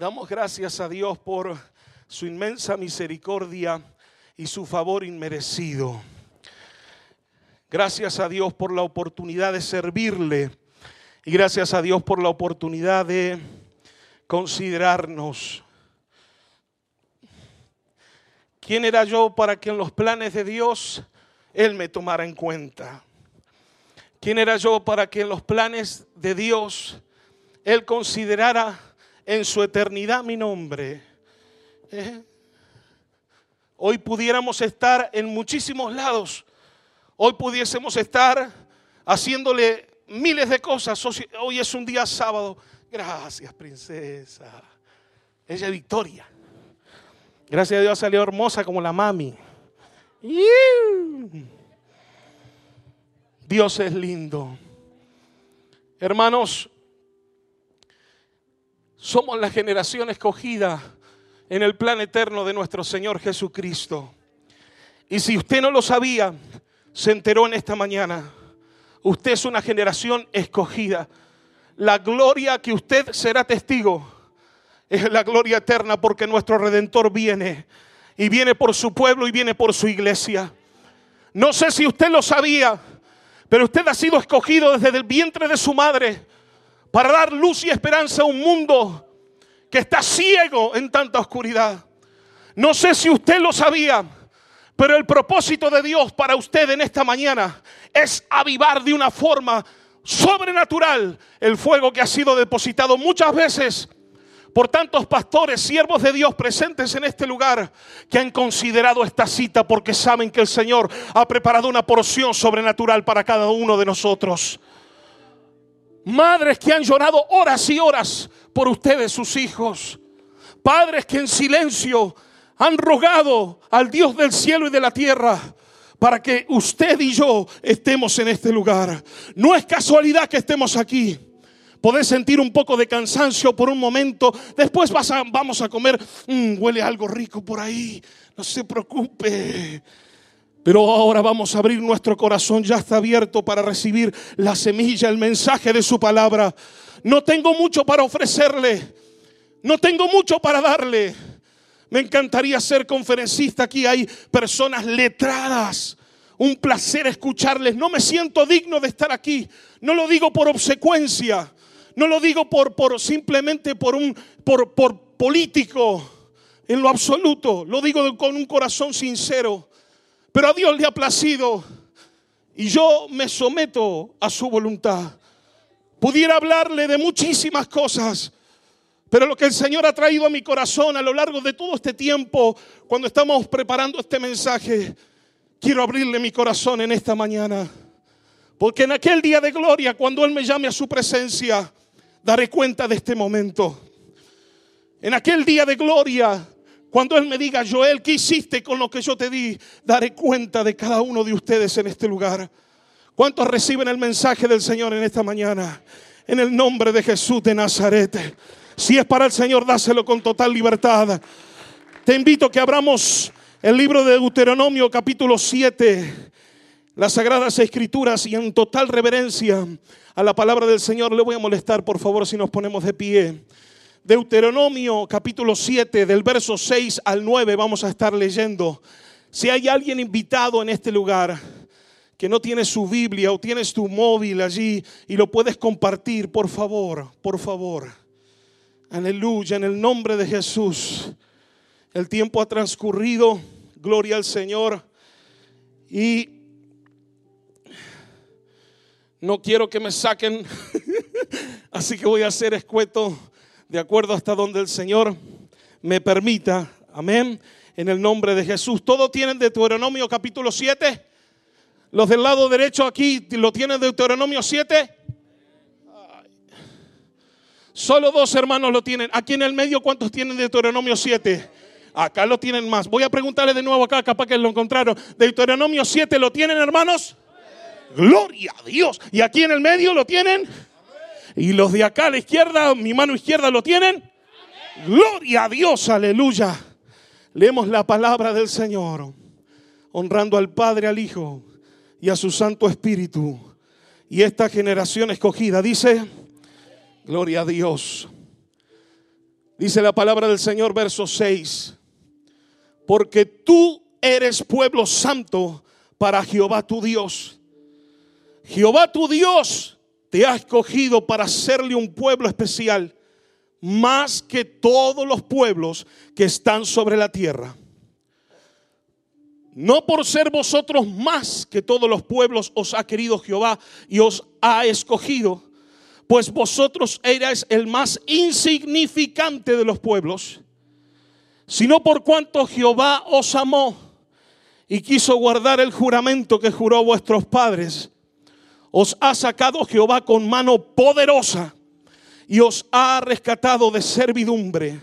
Damos gracias a Dios por su inmensa misericordia y su favor inmerecido. Gracias a Dios por la oportunidad de servirle y gracias a Dios por la oportunidad de considerarnos. ¿Quién era yo para que en los planes de Dios Él me tomara en cuenta? ¿Quién era yo para que en los planes de Dios Él considerara en su eternidad mi nombre? ¿Eh? Hoy pudiéramos estar en muchísimos lados. Hoy pudiésemos estar haciéndole miles de cosas. Hoy es un día sábado. Gracias, princesa. Ella es Victoria. Gracias a Dios salió hermosa como la mami. Dios es lindo. Hermanos, somos la generación escogida en el plan eterno de nuestro Señor Jesucristo. Y si usted no lo sabía, se enteró en esta mañana. Usted es una generación escogida. La gloria que usted será testigo es la gloria eterna porque nuestro redentor viene y viene por su pueblo y viene por su iglesia. No sé si usted lo sabía, pero usted ha sido escogido desde el vientre de su madre para dar luz y esperanza a un mundo que está ciego en tanta oscuridad. No sé si usted lo sabía, pero el propósito de Dios para usted en esta mañana es avivar de una forma sobrenatural el fuego que ha sido depositado muchas veces por tantos pastores, siervos de Dios presentes en este lugar que han considerado esta cita porque saben que el Señor ha preparado una porción sobrenatural para cada uno de nosotros. Madres que han llorado horas y horas por ustedes, sus hijos. Padres que en silencio han rogado al Dios del cielo y de la tierra para que usted y yo estemos en este lugar. No es casualidad que estemos aquí. Podés sentir un poco de cansancio por un momento. Después vamos a comer. Mm, huele algo rico por ahí. No se preocupe. Pero ahora vamos a abrir nuestro corazón, ya está abierto para recibir la semilla, el mensaje de su palabra. No tengo mucho para ofrecerle, no tengo mucho para darle. Me encantaría ser conferencista, aquí hay personas letradas. Un placer escucharles. No me siento digno de estar aquí. No lo digo por obsecuencia. No lo digo por, por simplemente por un por, por político en lo absoluto. Lo digo con un corazón sincero. Pero a Dios le ha placido y yo me someto a su voluntad. Pudiera hablarle de muchísimas cosas, pero lo que el Señor ha traído a mi corazón a lo largo de todo este tiempo, cuando estamos preparando este mensaje, quiero abrirle mi corazón en esta mañana. Porque en aquel día de gloria, cuando Él me llame a su presencia, daré cuenta de este momento. En aquel día de gloria, cuando Él me diga, Joel, ¿qué hiciste con lo que yo te di? Daré cuenta de cada uno de ustedes en este lugar. ¿Cuántos reciben el mensaje del Señor en esta mañana? En el nombre de Jesús de Nazaret. Si es para el Señor, dáselo con total libertad. Te invito a que abramos el libro de Deuteronomio capítulo 7, las sagradas escrituras y en total reverencia a la palabra del Señor. Le voy a molestar, por favor, si nos ponemos de pie. Deuteronomio capítulo 7, del verso 6 al 9 vamos a estar leyendo. Si hay alguien invitado en este lugar que no tiene su Biblia o tienes tu móvil allí y lo puedes compartir, por favor, por favor. Aleluya, en el nombre de Jesús. El tiempo ha transcurrido, gloria al Señor. Y no quiero que me saquen, así que voy a hacer escueto de acuerdo hasta donde el Señor me permita. Amén. En el nombre de Jesús. ¿Todo tienen Deuteronomio capítulo 7? Los del lado derecho aquí lo tienen Deuteronomio 7. Solo dos hermanos lo tienen. Aquí en el medio, ¿cuántos tienen Deuteronomio 7? Acá lo tienen más. Voy a preguntarle de nuevo acá, capaz que lo encontraron. Deuteronomio 7, ¿lo tienen, hermanos? Gloria a Dios. ¿Y aquí en el medio lo tienen? Y los de acá a la izquierda, mi mano izquierda, ¿lo tienen? Gloria a Dios, aleluya. Leemos la palabra del Señor, honrando al Padre, al Hijo y a su Santo Espíritu. Y esta generación escogida dice, gloria a Dios. Dice la palabra del Señor, verso 6. Porque tú eres pueblo santo para Jehová tu Dios. Jehová tu Dios te ha escogido para serle un pueblo especial, más que todos los pueblos que están sobre la tierra. No por ser vosotros más que todos los pueblos os ha querido Jehová y os ha escogido, pues vosotros erais el más insignificante de los pueblos, sino por cuanto Jehová os amó y quiso guardar el juramento que juró vuestros padres. Os ha sacado Jehová con mano poderosa y os ha rescatado de servidumbre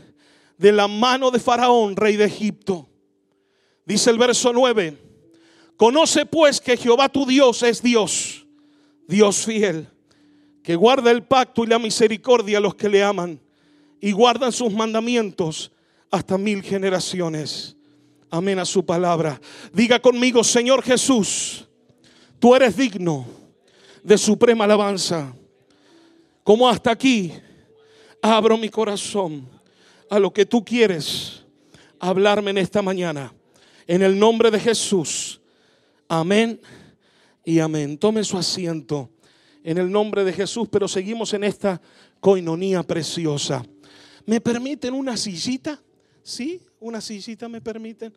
de la mano de Faraón, rey de Egipto. Dice el verso 9, conoce pues que Jehová tu Dios es Dios, Dios fiel que guarda el pacto y la misericordia a los que le aman y guardan sus mandamientos hasta mil generaciones. Amén a su palabra. Diga conmigo, Señor Jesús, tú eres digno de suprema alabanza. Como hasta aquí abro mi corazón a lo que tú quieres hablarme en esta mañana. En el nombre de Jesús. Amén y amén. Tome su asiento en el nombre de Jesús, pero seguimos en esta coinonía preciosa. ¿Me permiten una sillita? ¿Sí? ¿Una sillita me permiten?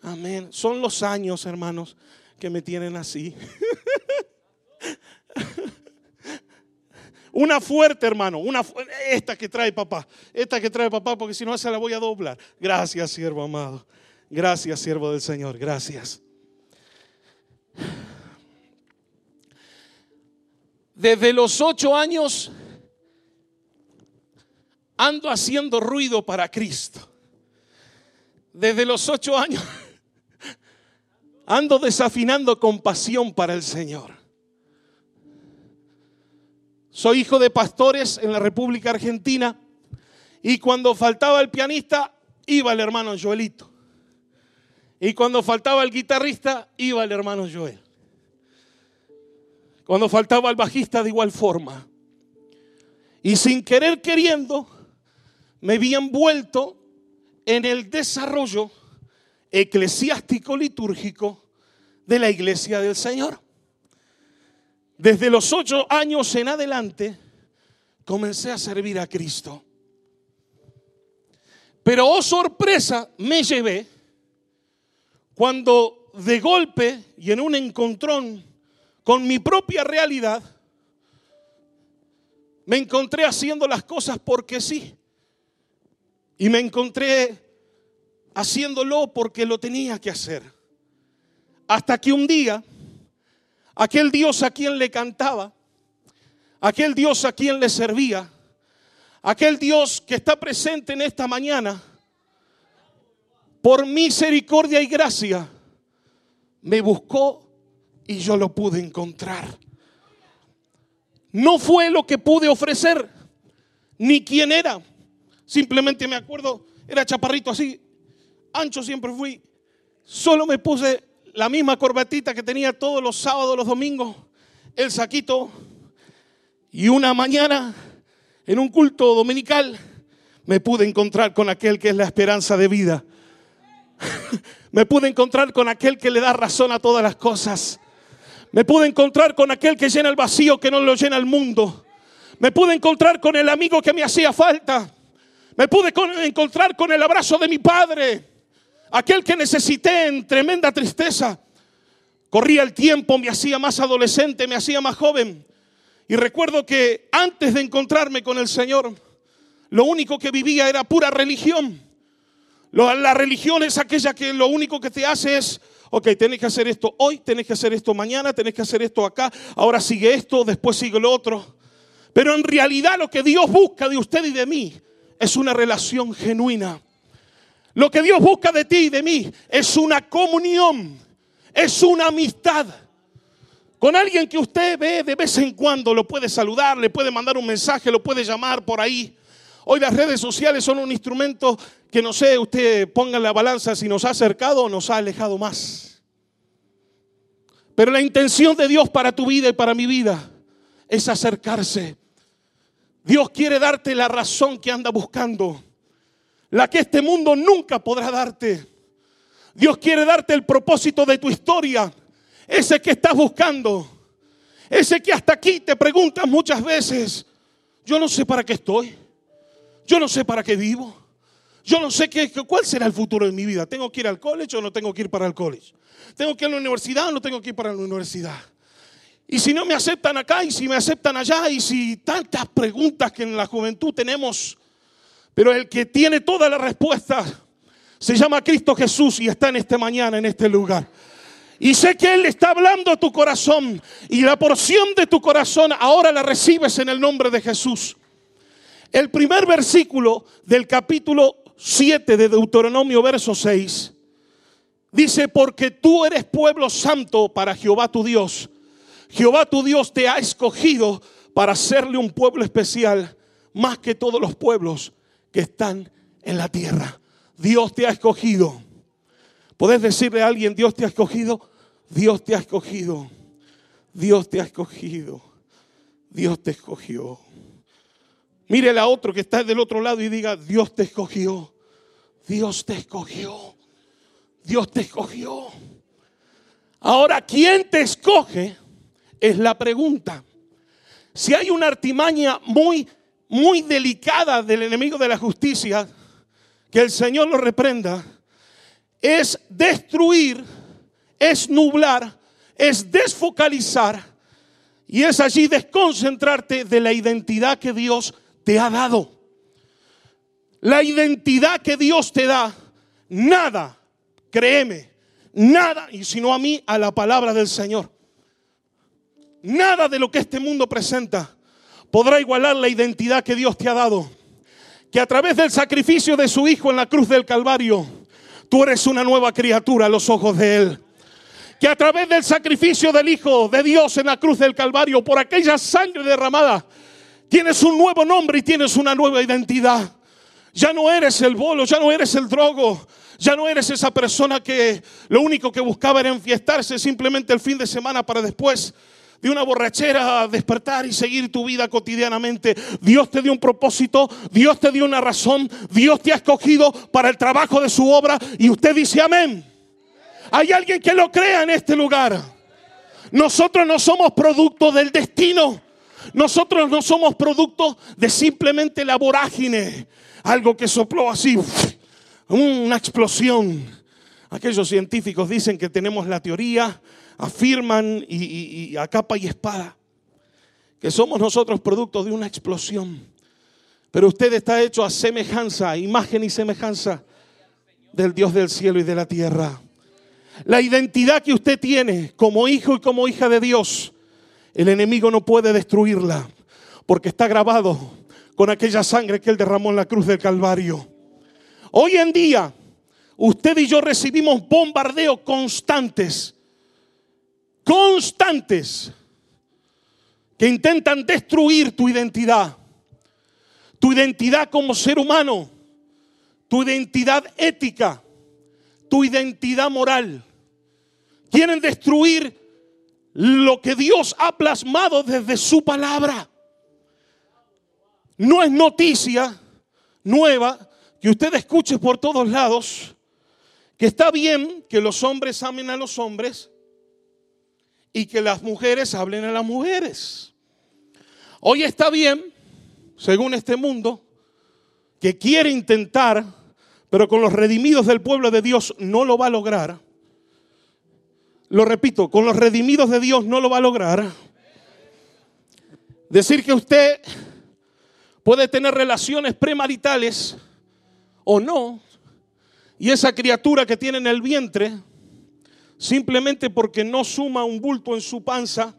Amén. Son los años, hermanos, que me tienen así. Una fuerte, hermano. Una esta que trae papá. Esta que trae papá, porque si no se la voy a doblar. Gracias, siervo amado. Gracias, siervo del Señor. Gracias. Desde los ocho años ando haciendo ruido para Cristo. Desde los ocho años ando desafinando con pasión para el Señor. Soy hijo de pastores en la República Argentina y cuando faltaba el pianista iba el hermano Joelito. Y cuando faltaba el guitarrista iba el hermano Joel. Cuando faltaba el bajista de igual forma. Y sin querer queriendo, me vi envuelto en el desarrollo eclesiástico litúrgico de la iglesia del Señor. Desde los ocho años en adelante, comencé a servir a Cristo. Pero, oh sorpresa, me llevé cuando de golpe y en un encontrón con mi propia realidad, me encontré haciendo las cosas porque sí. Y me encontré haciéndolo porque lo tenía que hacer. Hasta que un día, aquel Dios a quien le cantaba, aquel Dios a quien le servía, aquel Dios que está presente en esta mañana, por misericordia y gracia, me buscó y yo lo pude encontrar. No fue lo que pude ofrecer, ni quién era. Simplemente me acuerdo, era chaparrito así, ancho siempre fui. Solo me puse la misma corbatita que tenía todos los sábados, los domingos, el saquito. Y una mañana, en un culto dominical, me pude encontrar con aquel que es la esperanza de vida. me pude encontrar con aquel que le da razón a todas las cosas. Me pude encontrar con aquel que llena el vacío que no lo llena el mundo. Me pude encontrar con el amigo que me hacía falta. Me pude encontrar con el abrazo de mi padre. Aquel que necesité en tremenda tristeza. Corría el tiempo, me hacía más adolescente, me hacía más joven. Y recuerdo que antes de encontrarme con el Señor, lo único que vivía era pura religión. La religión es aquella que lo único que te hace es ok, tenés que hacer esto hoy, tenés que hacer esto mañana, tenés que hacer esto acá, ahora sigue esto, después sigue lo otro. Pero en realidad lo que Dios busca de usted y de mí es una relación genuina. Lo que Dios busca de ti y de mí es una comunión, es una amistad. Con alguien que usted ve de vez en cuando, lo puede saludar, le puede mandar un mensaje, lo puede llamar por ahí. Hoy las redes sociales son un instrumento que no sé, usted ponga en la balanza si nos ha acercado o nos ha alejado más. Pero la intención de Dios para tu vida y para mi vida es acercarse. Dios quiere darte la razón que anda buscando. La que este mundo nunca podrá darte. Dios quiere darte el propósito de tu historia, ese que estás buscando, ese que hasta aquí te preguntas muchas veces, yo no sé para qué estoy, yo no sé para qué vivo, yo no sé qué, cuál será el futuro de mi vida. ¿Tengo que ir al college o no tengo que ir para el college? ¿Tengo que ir a la universidad o no tengo que ir para la universidad? Y si no me aceptan acá y si me aceptan allá y si tantas preguntas que en la juventud tenemos, pero el que tiene toda la respuesta se llama Cristo Jesús y está en esta mañana, en este lugar. Y sé que Él está hablando a tu corazón y la porción de tu corazón ahora la recibes en el nombre de Jesús. El primer versículo del capítulo 7 de Deuteronomio, verso 6, dice, porque tú eres pueblo santo para Jehová tu Dios. Jehová tu Dios te ha escogido para hacerle un pueblo especial más que todos los pueblos que están en la tierra. Dios te ha escogido. ¿Puedes decirle a alguien, Dios te ha escogido? Dios te ha escogido. Dios te ha escogido. Dios te escogió. Mire a otro que está del otro lado y diga, Dios te escogió. Dios te escogió. Dios te escogió. Ahora, ¿quién te escoge? Es la pregunta. Si hay una artimaña muy, muy delicada del enemigo de la justicia, que el Señor lo reprenda, es destruir, es nublar, es desfocalizar y es allí desconcentrarte de la identidad que Dios te ha dado. La identidad que Dios te da, nada, créeme, nada, y si no a mí, a la palabra del Señor. Nada de lo que este mundo presenta podrá igualar la identidad que Dios te ha dado. Que a través del sacrificio de su Hijo en la cruz del Calvario, tú eres una nueva criatura a los ojos de Él. Que a través del sacrificio del Hijo de Dios en la cruz del Calvario, por aquella sangre derramada, Tienes un nuevo nombre y tienes una nueva identidad. Ya no eres el bolo, ya no eres el drogo, ya no eres esa persona que lo único que buscaba era enfiestarse simplemente el fin de semana para después de una borrachera despertar y seguir tu vida cotidianamente. Dios te dio un propósito, Dios te dio una razón, Dios te ha escogido para el trabajo de su obra y usted dice amén. Hay alguien que lo crea en este lugar. Nosotros no somos producto del destino. Nosotros no somos producto de simplemente la vorágine, algo que sopló así, una explosión. Aquellos científicos dicen que tenemos la teoría, afirman y, a capa y espada que somos nosotros producto de una explosión. Pero usted está hecho a semejanza, imagen y semejanza del Dios del cielo y de la tierra. La identidad que usted tiene como hijo y como hija de Dios el enemigo no puede destruirla porque está grabado con aquella sangre que él derramó en la cruz del Calvario. Hoy en día, usted y yo recibimos bombardeos constantes, constantes, que intentan destruir tu identidad, tu identidad como ser humano, tu identidad ética, tu identidad moral. Quieren destruir lo que Dios ha plasmado desde su palabra. No es noticia nueva que usted escuche por todos lados que está bien que los hombres amen a los hombres y que las mujeres hablen a las mujeres. Hoy está bien, según este mundo, que quiere intentar, pero con los redimidos del pueblo de Dios no lo va a lograr lo repito, con los redimidos de Dios no lo va a lograr. Decir que usted puede tener relaciones premaritales o no, y esa criatura que tiene en el vientre, simplemente porque no suma un bulto en su panza,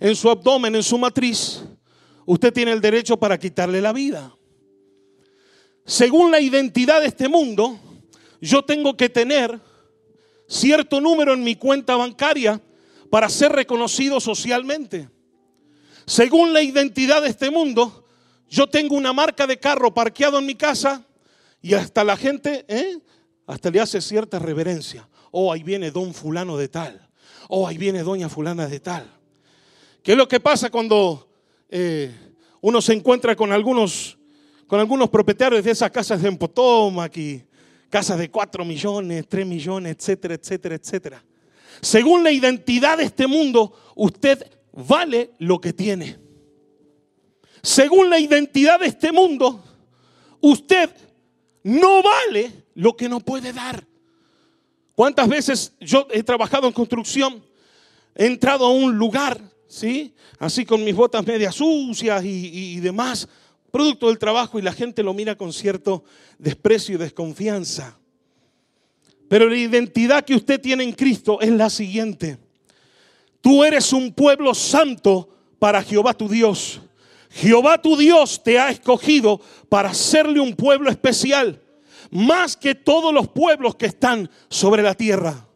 en su abdomen, en su matriz, usted tiene el derecho para quitarle la vida. Según la identidad de este mundo, yo tengo que tener cierto número en mi cuenta bancaria para ser reconocido socialmente. Según la identidad de este mundo, yo tengo una marca de carro parqueado en mi casa y hasta la gente, ¿eh? hasta le hace cierta reverencia. Oh, ahí viene don fulano de tal. Oh, ahí viene doña fulana de tal. ¿Qué es lo que pasa cuando eh, uno se encuentra con algunos, con algunos propietarios de esas casas de Potomac y casas de 4 millones, 3 millones, etcétera, etcétera, etcétera. Según la identidad de este mundo, usted vale lo que tiene. Según la identidad de este mundo, usted no vale lo que no puede dar. ¿Cuántas veces yo he trabajado en construcción? He entrado a un lugar, ¿sí? Así con mis botas medias sucias y, y demás, producto del trabajo y la gente lo mira con cierto desprecio y desconfianza. Pero la identidad que usted tiene en Cristo es la siguiente. Tú eres un pueblo santo para Jehová tu Dios. Jehová tu Dios te ha escogido para hacerle un pueblo especial, más que todos los pueblos que están sobre la tierra.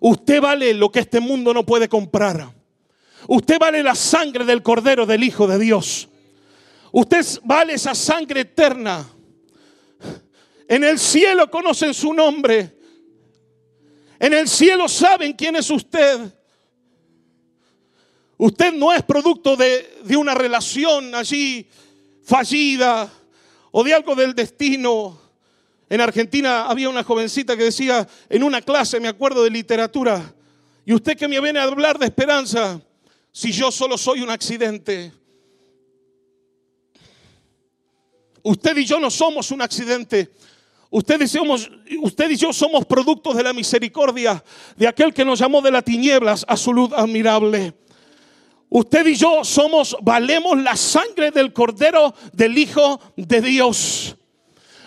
Usted vale lo que este mundo no puede comprar. Usted vale la sangre del Cordero del Hijo de Dios. Usted vale esa sangre eterna. En el cielo conocen su nombre. En el cielo saben quién es usted. Usted no es producto de, una relación allí fallida o de algo del destino. En Argentina había una jovencita que decía en una clase, me acuerdo de literatura, y usted que me viene a hablar de esperanza, si yo solo soy un accidente. Usted y yo no somos un accidente. Usted y, y yo somos productos de la misericordia de aquel que nos llamó de las tinieblas a su luz admirable. Usted y yo somos, valemos la sangre del Cordero del Hijo de Dios.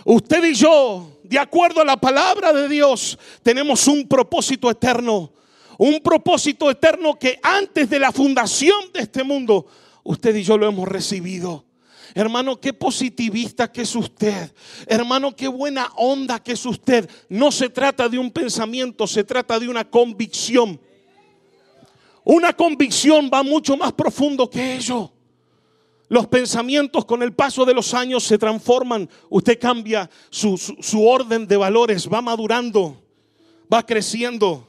Usted y yo, de acuerdo a la palabra de Dios, tenemos un propósito eterno. Un propósito eterno que antes de la fundación de este mundo, usted y yo lo hemos recibido. Hermano, qué positivista que es usted. Hermano, qué buena onda que es usted. No se trata de un pensamiento, se trata de una convicción. Una convicción va mucho más profundo que ello. Los pensamientos con el paso de los años se transforman. Usted cambia su, su, orden de valores, va madurando, va creciendo.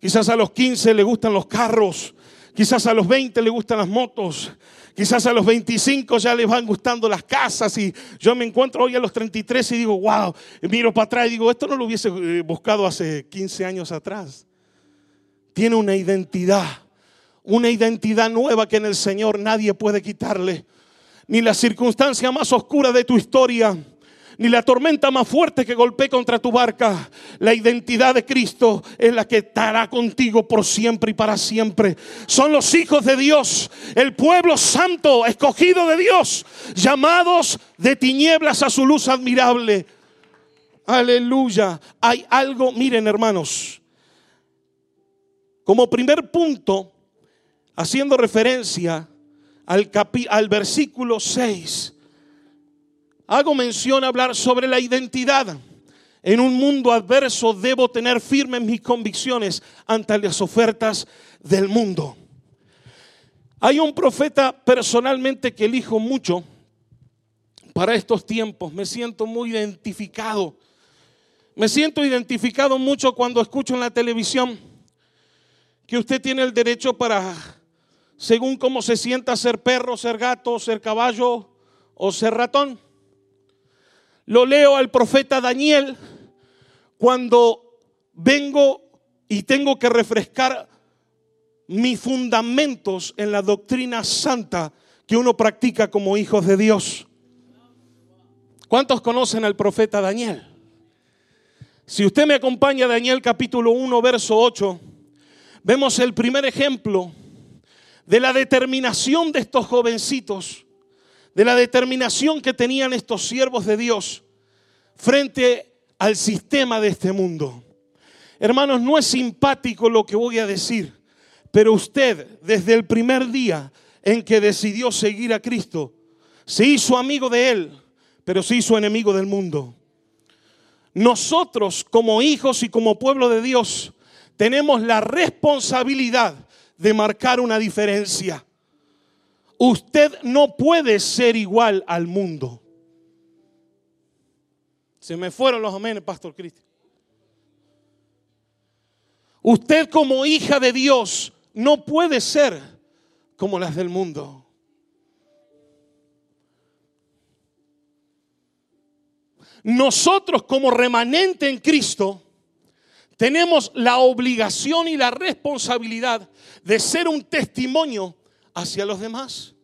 Quizás a los 15 le gustan los carros, quizás a los 20 le gustan las motos, quizás a los 25 ya le van gustando las casas y yo me encuentro hoy a los 33 y digo, wow, miro para atrás y digo, esto no lo hubiese eh, buscado hace 15 años atrás. Tiene una identidad una identidad nueva que en el Señor nadie puede quitarle. Ni la circunstancia más oscura de tu historia, ni la tormenta más fuerte que golpee contra tu barca. La identidad de Cristo es la que estará contigo por siempre y para siempre. Son los hijos de Dios, el pueblo santo, escogido de Dios, llamados de tinieblas a su luz admirable. Aleluya. Hay algo, miren hermanos, como primer punto, haciendo referencia al, al versículo 6, hago mención a hablar sobre la identidad. En un mundo adverso debo tener firmes mis convicciones ante las ofertas del mundo. Hay un profeta personalmente que elijo mucho para estos tiempos. Me siento muy identificado. Me siento identificado mucho cuando escucho en la televisión que usted tiene el derecho para según cómo se sienta ser perro, ser gato, ser caballo o ser ratón. Lo leo al profeta Daniel cuando vengo y tengo que refrescar mis fundamentos en la doctrina santa que uno practica como hijos de Dios. ¿Cuántos conocen al profeta Daniel? Si usted me acompaña a Daniel capítulo 1, verso 8, vemos el primer ejemplo de la determinación de estos jovencitos, de la determinación que tenían estos siervos de Dios frente al sistema de este mundo. Hermanos, no es simpático lo que voy a decir, pero usted desde el primer día en que decidió seguir a Cristo, se hizo amigo de Él, pero se hizo enemigo del mundo. Nosotros como hijos y como pueblo de Dios tenemos la responsabilidad de marcar una diferencia. Usted no puede ser igual al mundo. Se me fueron los aménes, Pastor Cristian. Usted como hija de Dios no puede ser como las del mundo. nosotros como remanente en Cristo tenemos la obligación y la responsabilidad de ser un testimonio hacia los demás.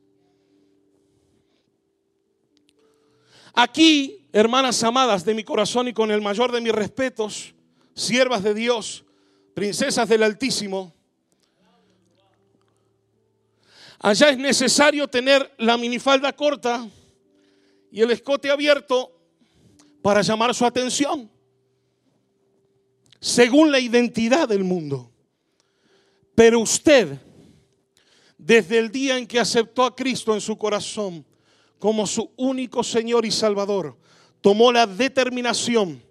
Aquí, hermanas amadas de mi corazón y con el mayor de mis respetos, siervas de Dios, princesas del Altísimo, allá es necesario tener la minifalda corta y el escote abierto para llamar su atención, según la identidad del mundo. Pero usted, desde el día en que aceptó a Cristo en su corazón como su único Señor y Salvador, tomó la determinación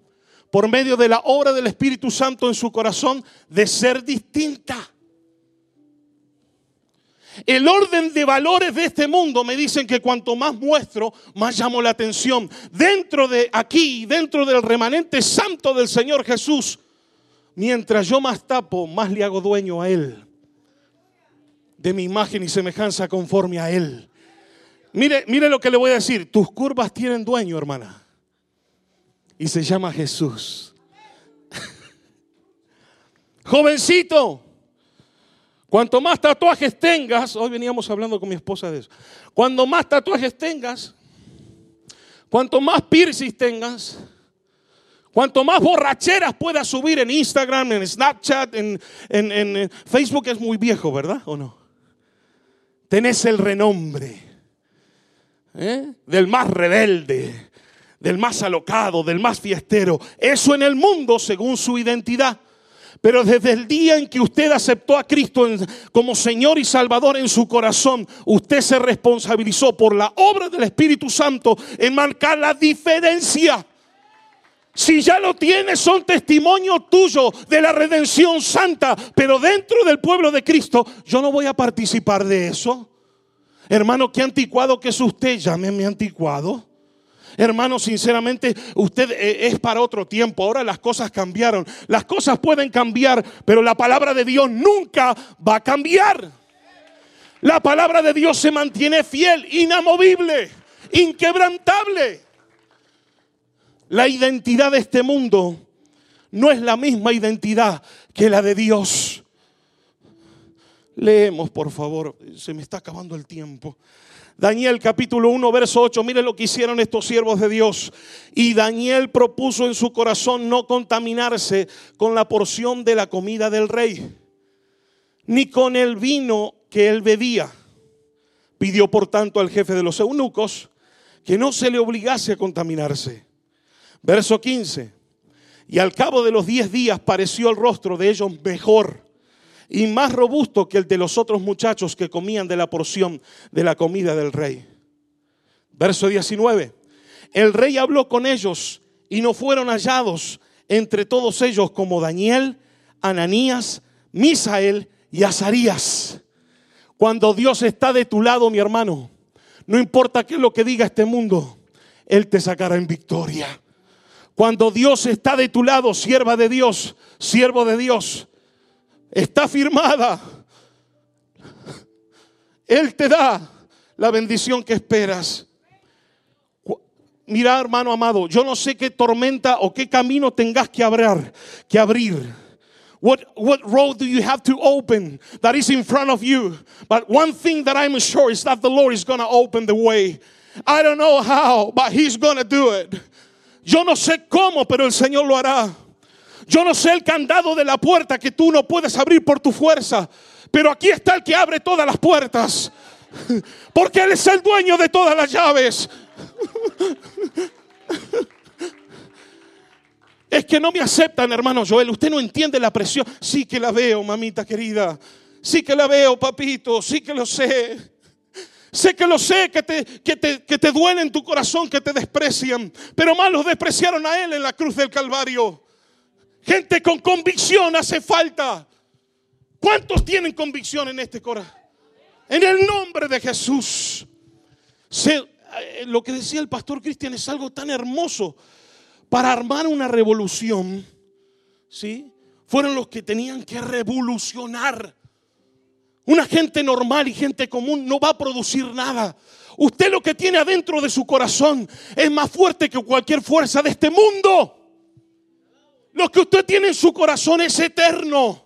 por medio de la obra del Espíritu Santo en su corazón de ser distinta. El orden de valores de este mundo me dicen que cuanto más muestro, más llamo la atención. Dentro de aquí, dentro del remanente santo del Señor Jesús, mientras yo más tapo, más le hago dueño a Él. De mi imagen y semejanza conforme a Él. Mire, mire lo que le voy a decir. Tus curvas tienen dueño, hermana. Y se llama Jesús. Jovencito, Cuanto más tatuajes tengas, hoy veníamos hablando con mi esposa de eso. Cuando más tatuajes tengas, cuanto más piercings tengas, cuanto más borracheras puedas subir en Instagram, en Snapchat, en, en Facebook es muy viejo, ¿verdad? ¿O no? Tenés el renombre ¿eh? del más rebelde, del más alocado, del más fiestero. Eso en el mundo según su identidad. Pero desde el día en que usted aceptó a Cristo como Señor y Salvador en su corazón, usted se responsabilizó por la obra del Espíritu Santo en marcar la diferencia. Si ya lo tienes, son testimonios tuyos de la redención santa, pero dentro del pueblo de Cristo, yo no voy a participar de eso. Hermano, qué anticuado que es usted, llámeme anticuado. Hermano, sinceramente, usted eh, es para otro tiempo. Ahora las cosas cambiaron. Las cosas pueden cambiar, pero la palabra de Dios nunca va a cambiar. La palabra de Dios se mantiene fiel, inamovible, inquebrantable. La identidad de este mundo no es la misma identidad que la de Dios. Leemos, por favor, se me está acabando el tiempo. Daniel capítulo 1, verso 8, mire lo que hicieron estos siervos de Dios. Y Daniel propuso en su corazón no contaminarse con la porción de la comida del rey, ni con el vino que él bebía. Pidió por tanto al jefe de los eunucos que no se le obligase a contaminarse. Verso 15. Y al cabo de los diez días pareció el rostro de ellos mejor y más robusto que el de los otros muchachos que comían de la porción de la comida del rey. Verso 19. El rey habló con ellos y no fueron hallados entre todos ellos como Daniel, Ananías, Misael y Azarías. Cuando Dios está de tu lado, mi hermano, no importa qué es lo que diga este mundo, Él te sacará en victoria. Cuando Dios está de tu lado, sierva de Dios, siervo de Dios, está firmada. Él te da la bendición que esperas. Mira, hermano amado, yo no sé qué tormenta o qué camino tengas que abrir, que abrir. What, what road do you have to open that is in front of you? But one thing that I'm sure is that the Lord is going to open the way. I don't know how, but He's going to do it. Yo no sé cómo, pero el Señor lo hará. Yo no sé el candado de la puerta que tú no puedes abrir por tu fuerza, pero aquí está el que abre todas las puertas. Porque Él es el dueño de todas las llaves. Es que no me aceptan, hermano Joel. Usted no entiende la presión. Sí que la veo, mamita querida. Sí que la veo, papito. Sí que lo sé. Sé que lo sé, que te, que te, que te duele en tu corazón, que te desprecian. Pero más los despreciaron a Él en la cruz del Calvario. Gente con convicción hace falta. ¿Cuántos tienen convicción en este corazón? En el nombre de Jesús. Eh, lo que decía el pastor Cristian es algo tan hermoso. Para armar una revolución, ¿sí? Fueron los que tenían que revolucionar. Una gente normal y gente común no va a producir nada. Usted lo que tiene adentro de su corazón es más fuerte que cualquier fuerza de este mundo. Lo que usted tiene en su corazón es eterno.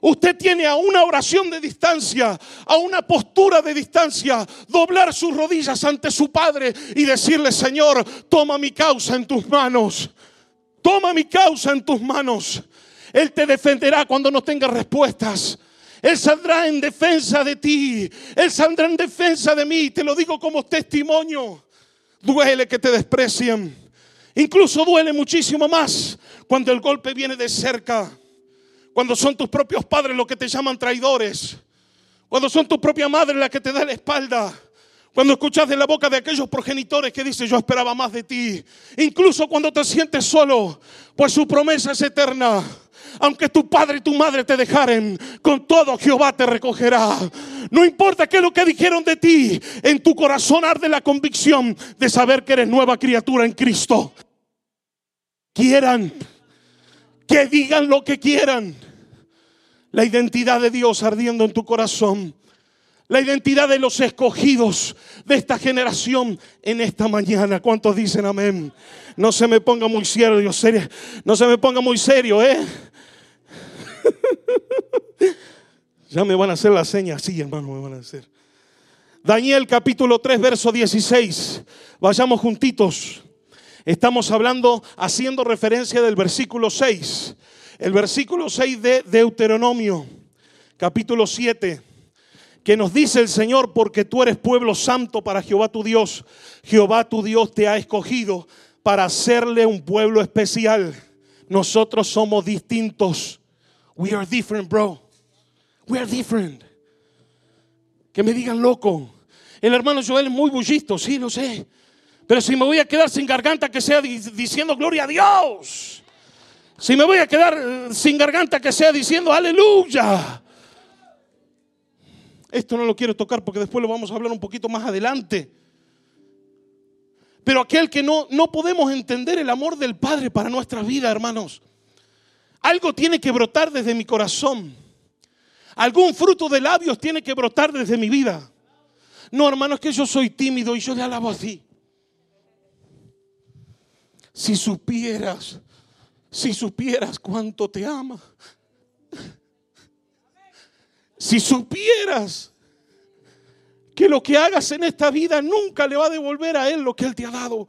Usted tiene a una oración de distancia, a una postura de distancia, doblar sus rodillas ante su Padre y decirle, Señor, toma mi causa en tus manos. Toma mi causa en tus manos. Él te defenderá cuando no tenga respuestas. Él saldrá en defensa de ti. Él saldrá en defensa de mí. Te lo digo como testimonio. Duele que te desprecien. Incluso duele muchísimo más cuando el golpe viene de cerca. Cuando son tus propios padres los que te llaman traidores. Cuando son tu propia madre la que te da la espalda. Cuando escuchas de la boca de aquellos progenitores que dicen yo esperaba más de ti. Incluso cuando te sientes solo, pues su promesa es eterna. Aunque tu padre y tu madre te dejaren, con todo Jehová te recogerá. No importa qué es lo que dijeron de ti, en tu corazón arde la convicción de saber que eres nueva criatura en Cristo. Quieran, que digan lo que quieran la identidad de Dios ardiendo en tu corazón. La identidad de los escogidos de esta generación en esta mañana. ¿Cuántos dicen amén? No se me ponga muy serio, serio. No se me ponga muy serio, ¿eh? ya me van a hacer la seña, sí, hermano, me van a hacer. Daniel capítulo 3, verso 16. Vayamos juntitos. Estamos hablando, haciendo referencia del versículo 6 el versículo 6 de Deuteronomio, capítulo 7, que nos dice el Señor, porque tú eres pueblo santo para Jehová tu Dios. Jehová tu Dios te ha escogido para hacerle un pueblo especial. Nosotros somos distintos. We are different, bro. We are different. Que me digan loco. El hermano Joel es muy bullisto, sí, lo sé. Pero si me voy a quedar sin garganta, que sea diciendo gloria a Dios. Si me voy a quedar eh, sin garganta, que sea diciendo aleluya. Esto no lo quiero tocar porque después lo vamos a hablar un poquito más adelante. Pero aquel que no, no podemos entender el amor del Padre para nuestra vida, hermanos. Algo tiene que brotar desde mi corazón. Algún fruto de labios tiene que brotar desde mi vida. No, hermanos, que yo soy tímido y yo le alabo así. Si supieras si supieras cuánto te ama. Si supieras que lo que hagas en esta vida nunca le va a devolver a Él lo que Él te ha dado.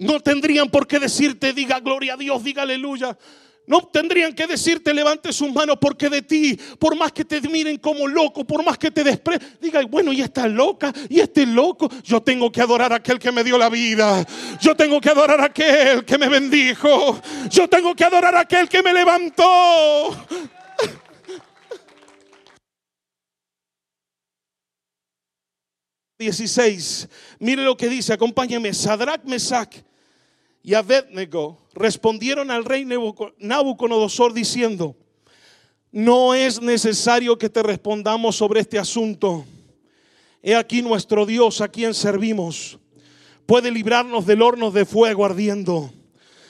No tendrían por qué decirte, diga gloria a Dios, diga aleluya. No tendrían que decirte levante sus manos porque de ti, por más que te miren como loco, por más que te despre, diga, bueno, y esta loca, y este loco, yo tengo que adorar a aquel que me dio la vida. Yo tengo que adorar a aquel que me bendijo. Yo tengo que adorar a aquel que me levantó. 16. Mire lo que dice, acompáñeme. Sadrach, Mesach y Abednego respondieron al rey Nabucodonosor diciendo, no es necesario que te respondamos sobre este asunto. He aquí nuestro Dios a quien servimos. Puede librarnos del horno de fuego ardiendo.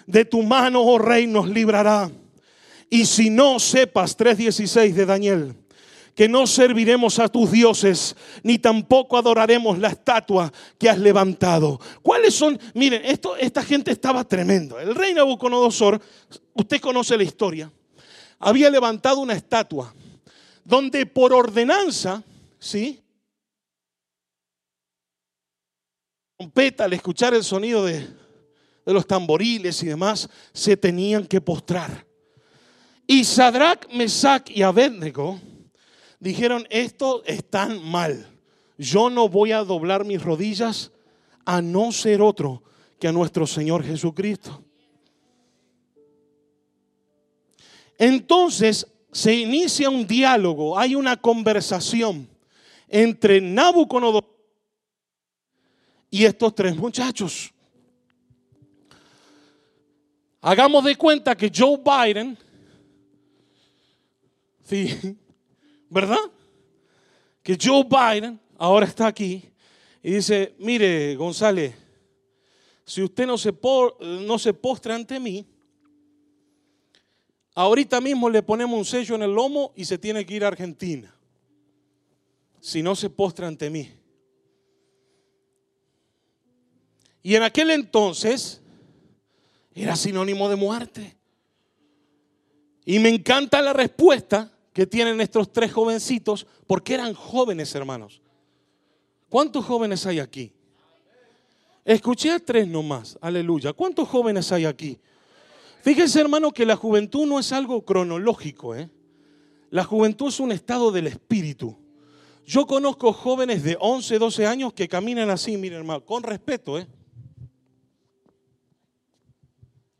De tu mano, oh rey, nos librará. Y si no sepas, 3.16 de Daniel, que no serviremos a tus dioses, ni tampoco adoraremos la estatua que has levantado. ¿Cuáles son? Miren, esto, esta gente estaba tremendo. El rey Nabucodonosor, usted conoce la historia, había levantado una estatua donde por ordenanza, ¿sí? Trompeta, al escuchar el sonido de, de los tamboriles y demás, se tenían que postrar. Y Sadrach, Mesach y Abednego dijeron, esto tan mal. Yo no voy a doblar mis rodillas a no ser otro que a nuestro Señor Jesucristo. Entonces se inicia un diálogo, hay una conversación entre Nabucodonosor y estos tres muchachos. Hagamos de cuenta que Joe Biden, sí, ¿verdad? Que Joe Biden ahora está aquí y dice, mire, González, si usted no se, no se postra ante mí, ahorita mismo le ponemos un sello en el lomo y se tiene que ir a Argentina. Si no se postra ante mí. Y en aquel entonces era sinónimo de muerte. Y me encanta la respuesta que tienen estos tres jovencitos, porque eran jóvenes hermanos. ¿Cuántos jóvenes hay aquí? Escuché a tres nomás, aleluya. ¿Cuántos jóvenes hay aquí? Fíjense hermano que la juventud no es algo cronológico, ¿eh? La juventud es un estado del espíritu. Yo conozco jóvenes de 11, 12 años que caminan así, miren hermano, con respeto, ¿eh?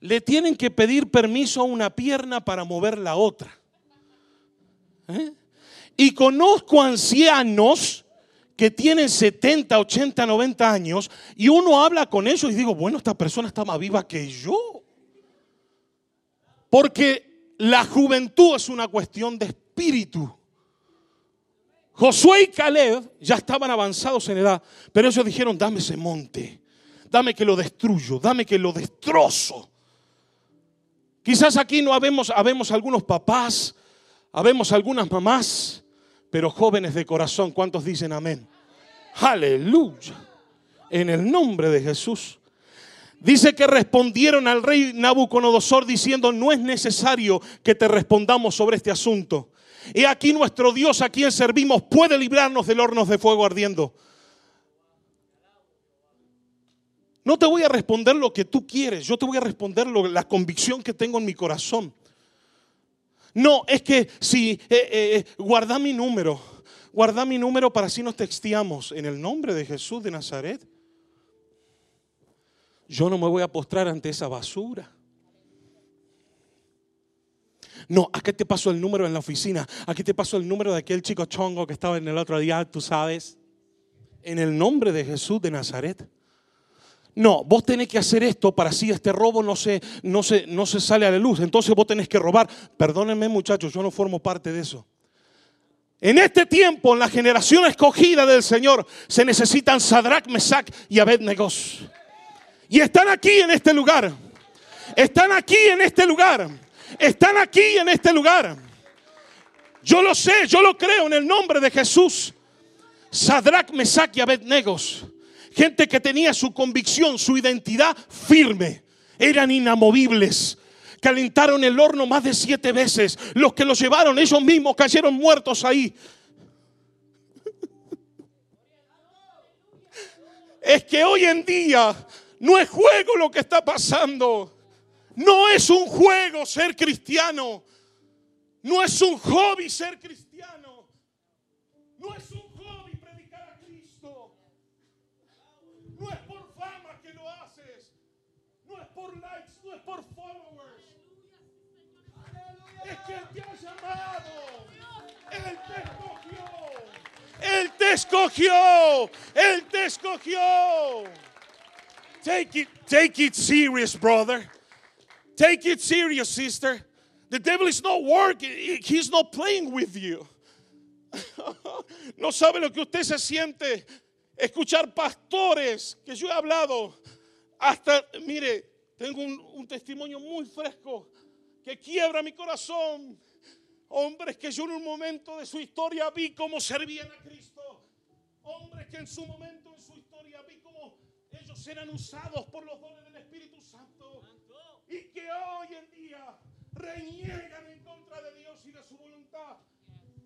Le tienen que pedir permiso a una pierna para mover la otra. ¿Eh? Y conozco ancianos que tienen 70, 80, 90 años y uno habla con ellos y digo, bueno, esta persona está más viva que yo. Porque la juventud es una cuestión de espíritu. Josué y Caleb ya estaban avanzados en edad, pero ellos dijeron, dame ese monte, dame que lo destruyo, dame que lo destrozo. Quizás aquí no habemos, habemos algunos papás, habemos algunas mamás, pero jóvenes de corazón. ¿Cuántos dicen amén? Aleluya. En el nombre de Jesús. Dice que respondieron al rey Nabucodonosor diciendo, no es necesario que te respondamos sobre este asunto. Y aquí nuestro Dios a quien servimos puede librarnos del horno de fuego ardiendo. No te voy a responder lo que tú quieres, yo te voy a responder la convicción que tengo en mi corazón. No, es que si eh, eh, eh, guarda mi número, guarda mi número para así nos texteamos en el nombre de Jesús de Nazaret. Yo no me voy a postrar ante esa basura. No, aquí te pasó el número en la oficina. Aquí te pasó el número de aquel chico chongo que estaba en el otro día, tú sabes. En el nombre de Jesús de Nazaret. No, vos tenés que hacer esto para así este robo no se, no, se, no se sale a la luz. Entonces vos tenés que robar. Perdónenme muchachos, yo no formo parte de eso. En este tiempo, en la generación escogida del Señor, se necesitan Sadrach, Mesach y Abednego. Y están aquí en este lugar. Están aquí en este lugar. Están aquí en este lugar. Yo lo sé, yo lo creo en el nombre de Jesús. Sadrach, Mesach y Abednego gente que tenía su convicción, su identidad firme, eran inamovibles. Calentaron el horno más de siete veces. Los que los llevaron, ellos mismos cayeron muertos ahí. Es que hoy en día no es juego lo que está pasando. No es un juego ser cristiano. No es un hobby ser cristiano. No es un Él te escogió. Él te escogió. Take it, take it serious, brother. Take it serious, sister. The devil is not working. He's not playing with you. no sabe lo que usted se siente escuchar pastores que yo he hablado. Hasta, mire, tengo un testimonio muy fresco que quiebra mi corazón Hombres que yo en un momento de su historia vi cómo servían a Cristo. Hombres que en su momento en su historia vi cómo ellos eran usados por los dones del Espíritu Santo. Y que hoy en día reniegan en contra de Dios y de su voluntad.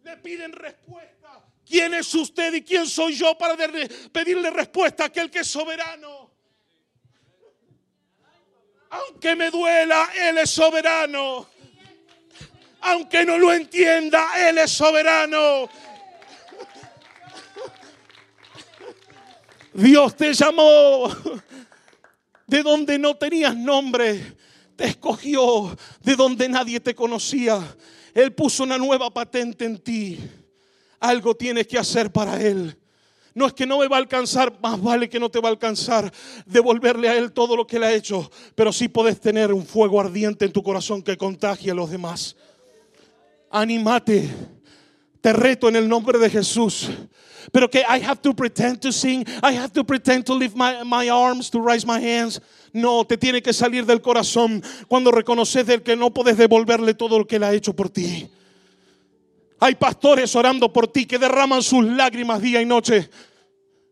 Le piden respuesta. ¿Quién es usted y quién soy yo para pedirle respuesta a aquel que es soberano? Aunque me duela, Él es soberano. Aunque no lo entienda, Él es soberano. Dios te llamó de donde no tenías nombre. Te escogió de donde nadie te conocía. Él puso una nueva patente en ti. Algo tienes que hacer para Él. No es que no me va a alcanzar, más vale que no te va a alcanzar devolverle a Él todo lo que Él ha hecho. Pero sí puedes tener un fuego ardiente en tu corazón que contagie a los demás. Anímate. Te reto en el nombre de Jesús. Pero que I have to pretend to sing. I have to pretend to lift my, my arms, to raise my hands. No, te tiene que salir del corazón cuando reconoces del que no puedes devolverle todo lo que él ha hecho por ti. Hay pastores orando por ti que derraman sus lágrimas día y noche.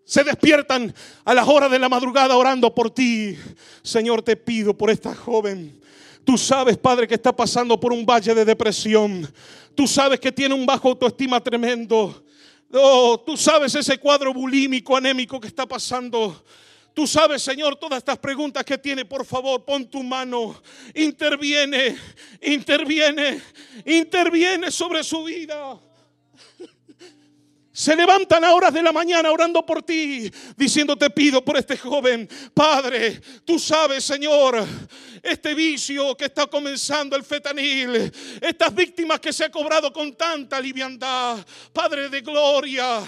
Se despiertan a las horas de la madrugada orando por ti. Señor, te pido por esta joven. Tú sabes, Padre, que está pasando por un valle de depresión. Tú sabes que tiene un bajo autoestima tremendo. Oh, tú sabes ese cuadro bulímico, anémico que está pasando. Tú sabes, Señor, todas estas preguntas que tiene. Por favor, pon tu mano. Interviene, interviene, interviene sobre su vida. Se levantan a horas de la mañana orando por ti, diciendo te pido por este joven. Padre, tú sabes, Señor, este vicio que está comenzando el fetanil, estas víctimas que se ha cobrado con tanta liviandad. Padre de gloria,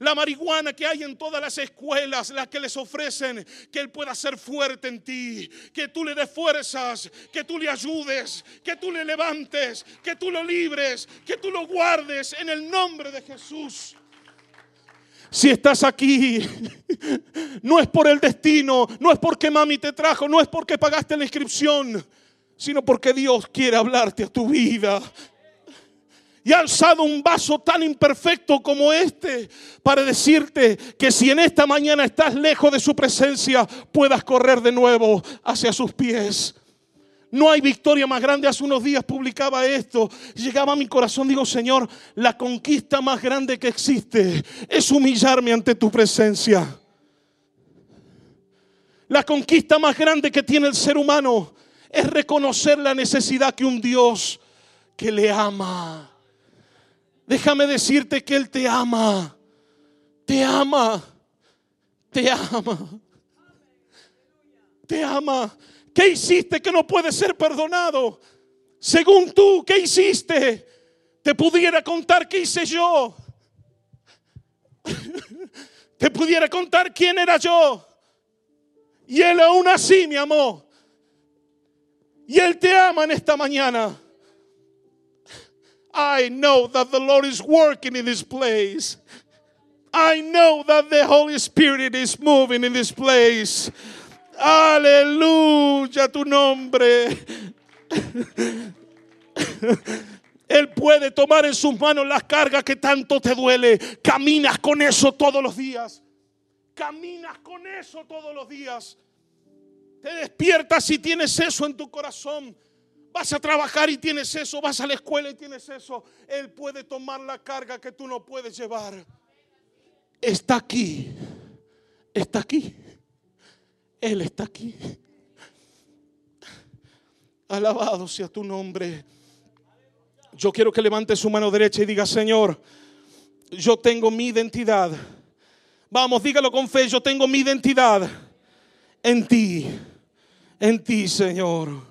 la marihuana que hay en todas las escuelas, las que les ofrecen que Él pueda ser fuerte en ti, que tú le des fuerzas, que tú le ayudes, que tú le levantes, que tú lo libres, que tú lo guardes en el nombre de Jesús. Si estás aquí, no es por el destino, no es porque mami te trajo, no es porque pagaste la inscripción, sino porque Dios quiere hablarte a tu vida. Y ha alzado un vaso tan imperfecto como este para decirte que si en esta mañana estás lejos de su presencia, puedas correr de nuevo hacia sus pies. No hay victoria más grande. Hace unos días publicaba esto. Llegaba a mi corazón, digo, Señor, la conquista más grande que existe es humillarme ante tu presencia. La conquista más grande que tiene el ser humano es reconocer la necesidad que un Dios que le ama. Déjame decirte que Él te ama. Te ama. Te ama. Te ama. ¿Qué hiciste que no puede ser perdonado? Según tú, ¿qué hiciste? Te pudiera contar qué hice yo. Te pudiera contar quién era yo. Y Él aún así me amó. Y Él te ama en esta mañana. I know that the Lord is working in this place. I know that the Holy Spirit is moving in this place. Aleluya tu nombre. Él puede tomar en sus manos las cargas que tanto te duele. Caminas con eso todos los días. Caminas con eso todos los días. Te despiertas y tienes eso en tu corazón. Vas a trabajar y tienes eso. Vas a la escuela y tienes eso. Él puede tomar la carga que tú no puedes llevar. Está aquí. Está aquí. Él está aquí. Alabado sea tu nombre. Yo quiero que levante su mano derecha y diga, Señor, yo tengo mi identidad. Vamos, dígalo con fe, yo tengo mi identidad en ti, en ti, Señor.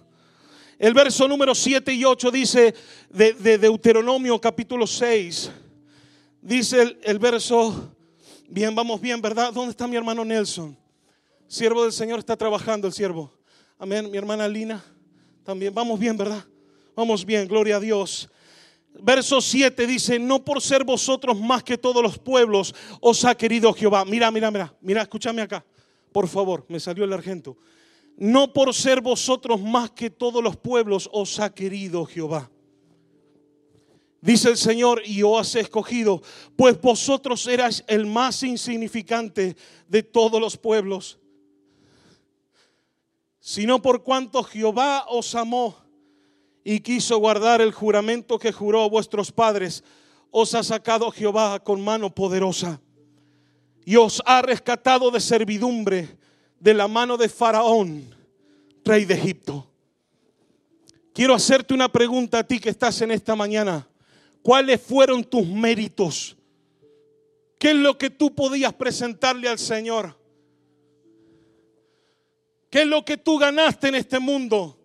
El verso número 7 y 8 dice de, Deuteronomio capítulo 6. Dice el, el verso, bien, vamos bien, ¿verdad? ¿Dónde está mi hermano Nelson? Siervo del Señor está trabajando el siervo. Amén. Mi hermana Lina también. Vamos bien, ¿verdad? Vamos bien, gloria a Dios. Verso 7 dice, no por ser vosotros más que todos los pueblos os ha querido Jehová. Mira, mira, mira, mira, escúchame acá. Por favor, me salió el argento. No por ser vosotros más que todos los pueblos os ha querido Jehová. Dice el Señor, y os he escogido, pues vosotros erais el más insignificante de todos los pueblos sino por cuanto Jehová os amó y quiso guardar el juramento que juró a vuestros padres, os ha sacado Jehová con mano poderosa y os ha rescatado de servidumbre de la mano de Faraón, rey de Egipto. Quiero hacerte una pregunta a ti que estás en esta mañana. ¿Cuáles fueron tus méritos? ¿Qué es lo que tú podías presentarle al Señor? ¿Qué es lo que tú ganaste en este mundo?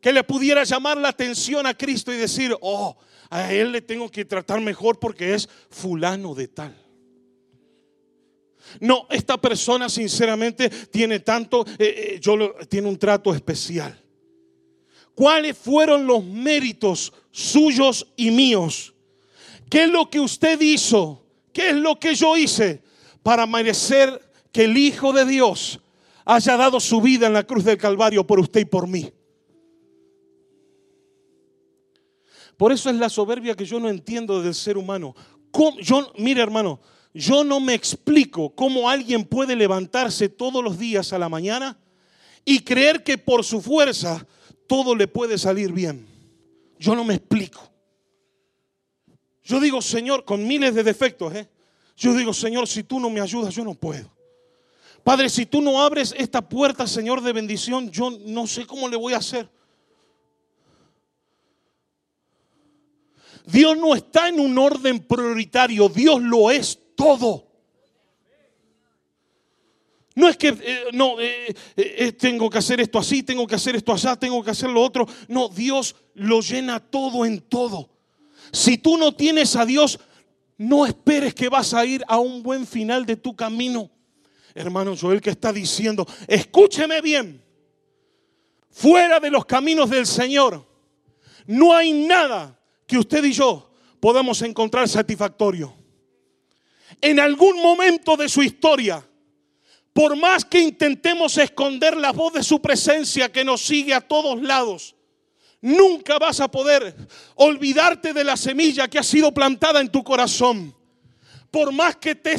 Que le pudiera llamar la atención a Cristo y decir, oh, a Él le tengo que tratar mejor porque es fulano de tal. No, esta persona sinceramente tiene tanto, eh, eh, yo tiene un trato especial. ¿Cuáles fueron los méritos suyos y míos? ¿Qué es lo que usted hizo? ¿Qué es lo que yo hice para merecer que el Hijo de Dios haya dado su vida en la cruz del Calvario por usted y por mí. Por eso es la soberbia que yo no entiendo del ser humano. Yo, mire hermano, yo no me explico cómo alguien puede levantarse todos los días a la mañana y creer que por su fuerza todo le puede salir bien. Yo no me explico. Yo digo, Señor, con miles de defectos, ¿eh? yo digo, Señor, si tú no me ayudas, yo no puedo. Padre, si tú no abres esta puerta, Señor, de bendición, yo no sé cómo le voy a hacer. Dios no está en un orden prioritario, Dios lo es todo. No es que eh, no eh, eh, tengo que hacer esto así, tengo que hacer esto allá, tengo que hacer lo otro. No, Dios lo llena todo en todo. Si tú no tienes a Dios, no esperes que vas a ir a un buen final de tu camino. Hermano Joel que está diciendo, escúcheme bien, fuera de los caminos del Señor, no hay nada que usted y yo podamos encontrar satisfactorio. En algún momento de su historia, por más que intentemos esconder la voz de su presencia que nos sigue a todos lados, nunca vas a poder olvidarte de la semilla que ha sido plantada en tu corazón. Por más que, te,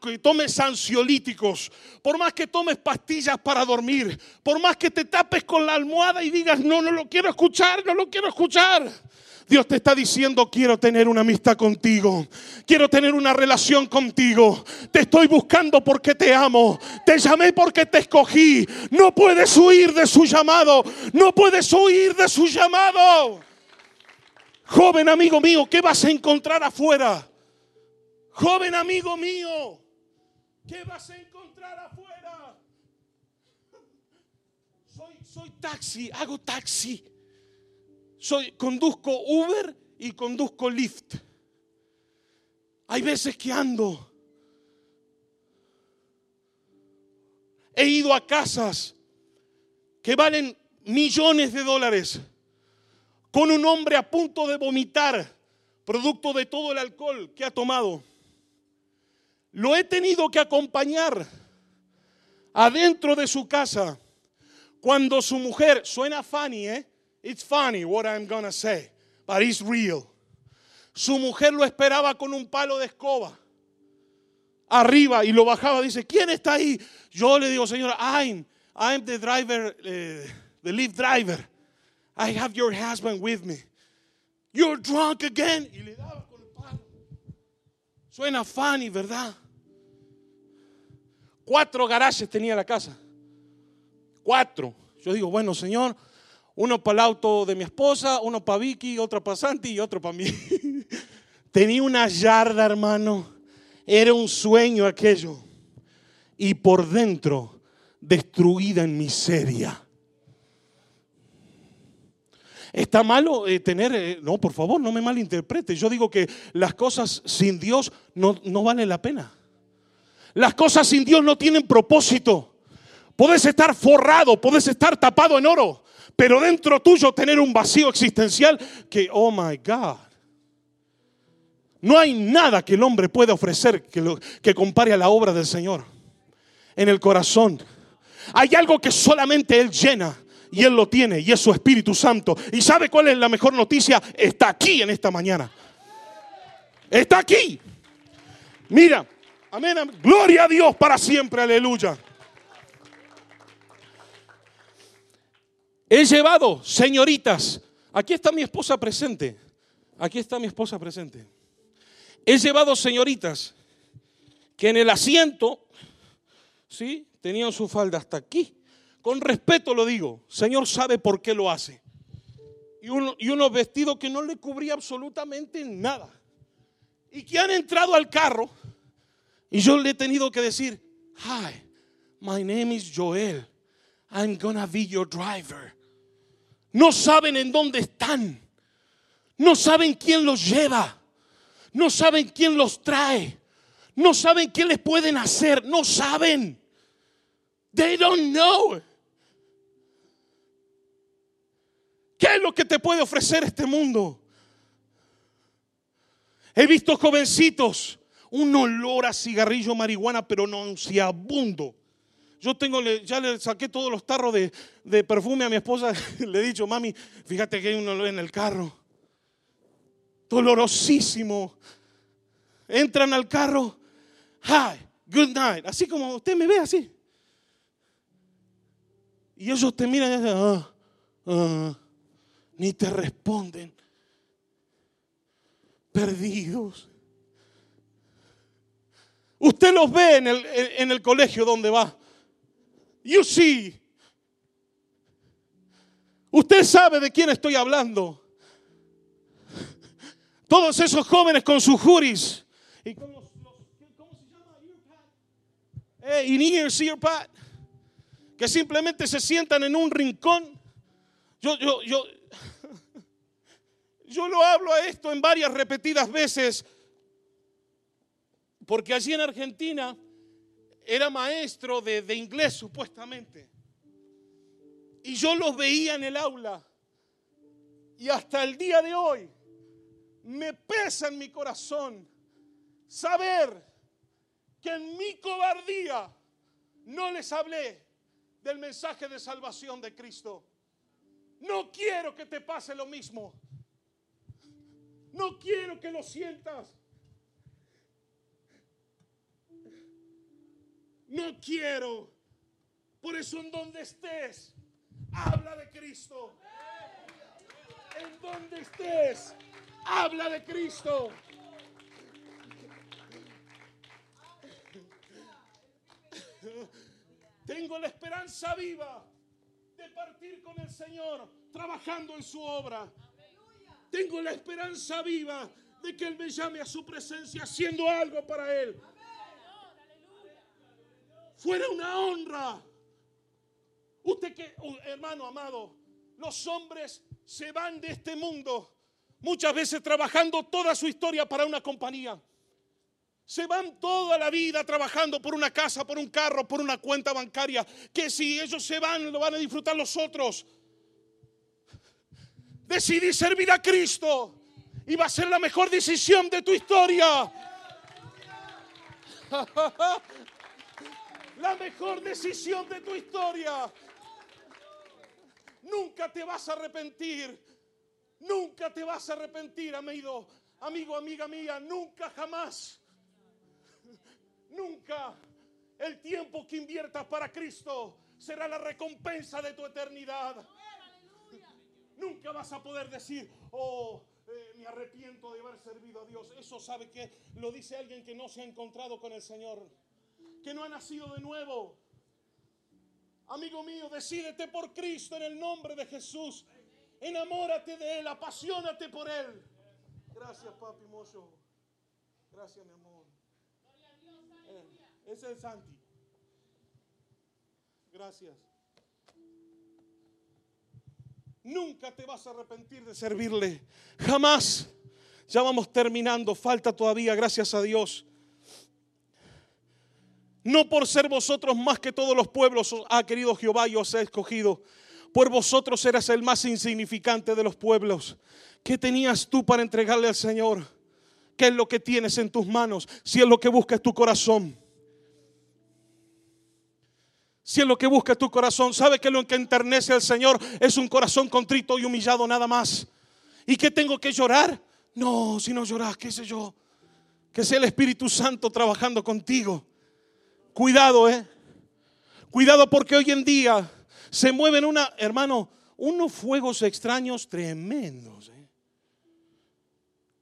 que tomes ansiolíticos, por más que tomes pastillas para dormir, por más que te tapes con la almohada y digas, no, no lo quiero escuchar, no lo quiero escuchar. Dios te está diciendo, quiero tener una amistad contigo. Quiero tener una relación contigo. Te estoy buscando porque te amo. Te llamé porque te escogí. No puedes huir de su llamado. No puedes huir de su llamado. Joven amigo mío, ¿qué vas a encontrar afuera? Joven amigo mío, ¿qué vas a encontrar afuera? Soy, taxi, hago taxi. Soy, conduzco Uber y conduzco Lyft. Hay veces que ando. He ido a casas que valen millones de dólares con un hombre a punto de vomitar, producto de todo el alcohol que ha tomado. Lo he tenido que acompañar adentro de su casa cuando su mujer, suena funny, ¿eh? It's funny what I'm gonna say, but it's real. Su mujer lo esperaba con un palo de escoba arriba y lo bajaba. Dice, ¿quién está ahí? Yo le digo, señora, I'm, I'm the driver, uh, the lift driver. I have your husband with me. You're drunk again. Y le daba con el palo. Suena funny, ¿verdad? Cuatro garajes tenía la casa. Cuatro. Yo digo, bueno, Señor, uno para el auto de mi esposa, uno para Vicky, otro para Santi y otro para mí. Tenía una yarda, hermano. Era un sueño aquello. Y por dentro, destruida en miseria. ¿Está malo eh, tener.? Eh, no, por favor, no me malinterprete. Yo digo que las cosas sin Dios no, no valen la pena. Las cosas sin Dios no tienen propósito. Puedes estar forrado, puedes estar tapado en oro, pero dentro tuyo tener un vacío existencial que, oh my God. No hay nada que el hombre pueda ofrecer que, que compare a la obra del Señor en el corazón. Hay algo que solamente Él llena y Él lo tiene y es su Espíritu Santo. ¿Y sabe cuál es la mejor noticia? Está aquí en esta mañana. Está aquí. Mira, amén. Gloria a Dios para siempre, aleluya. He llevado, señoritas, aquí está mi esposa presente, aquí está mi esposa presente. He llevado señoritas que en el asiento, ¿sí? Tenían su falda hasta aquí. Con respeto lo digo, Señor sabe por qué lo hace. Y, uno, y unos vestidos que no le cubría absolutamente nada. Y que han entrado al carro y yo le he tenido que decir, hi, my name is Joel. I'm gonna be your driver. No saben en dónde están. No saben quién los lleva. No saben quién los trae. No saben qué les pueden hacer. No saben. They don't know. ¿Qué es lo que te puede ofrecer este mundo? He visto jovencitos, un olor a cigarrillo marihuana, pero nauseabundo Yo tengo, ya le saqué todos los tarros de, de perfume a mi esposa. Le he dicho, mami, fíjate que hay uno en el carro. Dolorosísimo. Entran al carro. Hi, good night. Así como usted me ve así. Y ellos te miran y dicen, ah, ah, ni te responden. Perdidos. Usted los ve en el, en el colegio donde va. You see. Usted sabe de quién estoy hablando. Todos esos jóvenes con sus juris y con los, ¿cómo se llama? Que simplemente se sientan en un rincón. Yo, yo, yo, yo lo hablo a esto en varias repetidas veces. Porque allí en Argentina era maestro de, inglés supuestamente. Y yo los veía en el aula. Y hasta el día de hoy me pesa en mi corazón saber que en mi cobardía no les hablé del mensaje de salvación de Cristo. No quiero que te pase lo mismo. No quiero que lo sientas. No quiero. Por eso en donde estés, habla de Cristo. En donde estés, habla de Cristo. Tengo la esperanza viva de partir con el Señor trabajando en su obra. Tengo la esperanza viva de que Él me llame a su presencia haciendo algo para Él fuera una honra. Usted que, oh, hermano amado, los hombres se van de este mundo muchas veces trabajando toda su historia para una compañía. Se van toda la vida trabajando por una casa, por un carro, por una cuenta bancaria, que si ellos se van lo van a disfrutar los otros. Decidí servir a Cristo y va a ser la mejor decisión de tu historia. la mejor decisión de tu historia. Nunca te vas a arrepentir. Nunca te vas a arrepentir, amigo, amigo, amiga mía. Nunca, jamás. Nunca. El tiempo que inviertas para Cristo será la recompensa de tu eternidad. Nunca vas a poder decir, oh, eh, me arrepiento de haber servido a Dios. Eso sabe que lo dice alguien que no se ha encontrado con el Señor que no ha nacido de nuevo. Amigo mío, decídete por Cristo en el nombre de Jesús. Enamórate de Él, apasionate por Él. Gracias, papi mozo. Gracias, mi amor. Eh, ese es Santi. Gracias. Nunca te vas a arrepentir de servirle. Jamás. Ya vamos terminando. Falta todavía, gracias a Dios. No por ser vosotros más que todos los pueblos, ha querido Jehová y os ha escogido. Por vosotros eras el más insignificante de los pueblos. ¿Qué tenías tú para entregarle al Señor? ¿Qué es lo que tienes en tus manos? Si es lo que busca tu corazón. Si es lo que busca tu corazón, ¿sabe que lo que enternece al Señor es un corazón contrito y humillado nada más? ¿Y que tengo que llorar? No, si no lloras, qué sé yo. Que sea el Espíritu Santo trabajando contigo. Cuidado, ¿eh? Cuidado porque hoy en día se mueven una, hermano, unos fuegos extraños tremendos. ¿eh?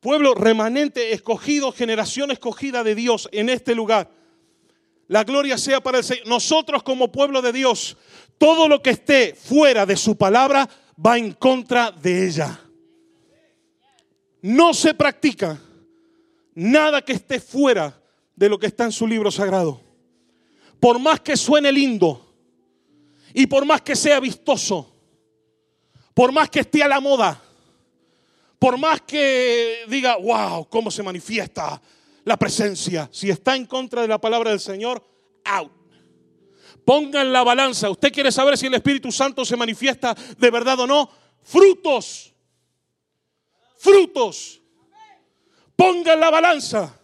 Pueblo remanente, escogido, generación escogida de Dios en este lugar. La gloria sea para el Señor. Nosotros como pueblo de Dios, todo lo que esté fuera de su palabra va en contra de ella. No se practica nada que esté fuera de lo que está en su libro sagrado por más que suene lindo y por más que sea vistoso, por más que esté a la moda, por más que diga, wow, cómo se manifiesta la presencia, si está en contra de la palabra del Señor, out. Pongan la balanza. ¿Usted quiere saber si el Espíritu Santo se manifiesta de verdad o no? Frutos. Frutos. Pongan la balanza.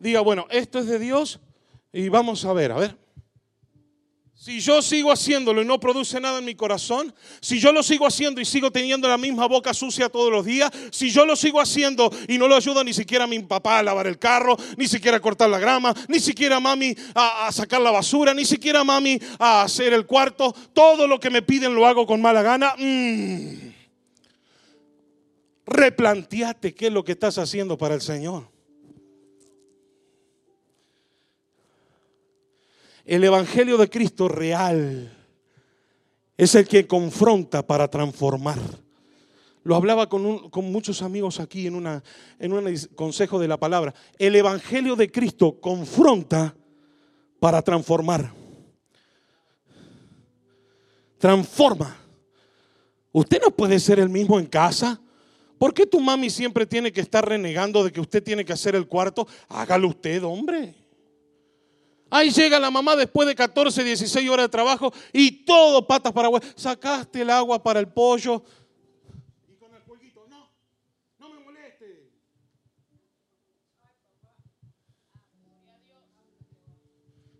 Diga, bueno, esto es de Dios y vamos a ver, a ver. Si yo sigo haciéndolo y no produce nada en mi corazón, si yo lo sigo haciendo y sigo teniendo la misma boca sucia todos los días, si yo lo sigo haciendo y no lo ayudo ni siquiera a mi papá a lavar el carro, ni siquiera a cortar la grama, ni siquiera a mami a, sacar la basura, ni siquiera a mami a hacer el cuarto, todo lo que me piden lo hago con mala gana, mm. replanteate qué es lo que estás haciendo para el Señor. El Evangelio de Cristo real es el que confronta para transformar. Lo hablaba con, muchos amigos aquí en, en un consejo de la palabra. El Evangelio de Cristo confronta para transformar. Transforma. Usted no puede ser el mismo en casa. ¿Por qué tu mami siempre tiene que estar renegando de que usted tiene que hacer el cuarto? Hágalo usted, hombre. Ahí llega la mamá después de 14, 16 horas de trabajo y todo patas para agua. Sacaste el agua para el pollo. Y con el jueguito, no, no me moleste.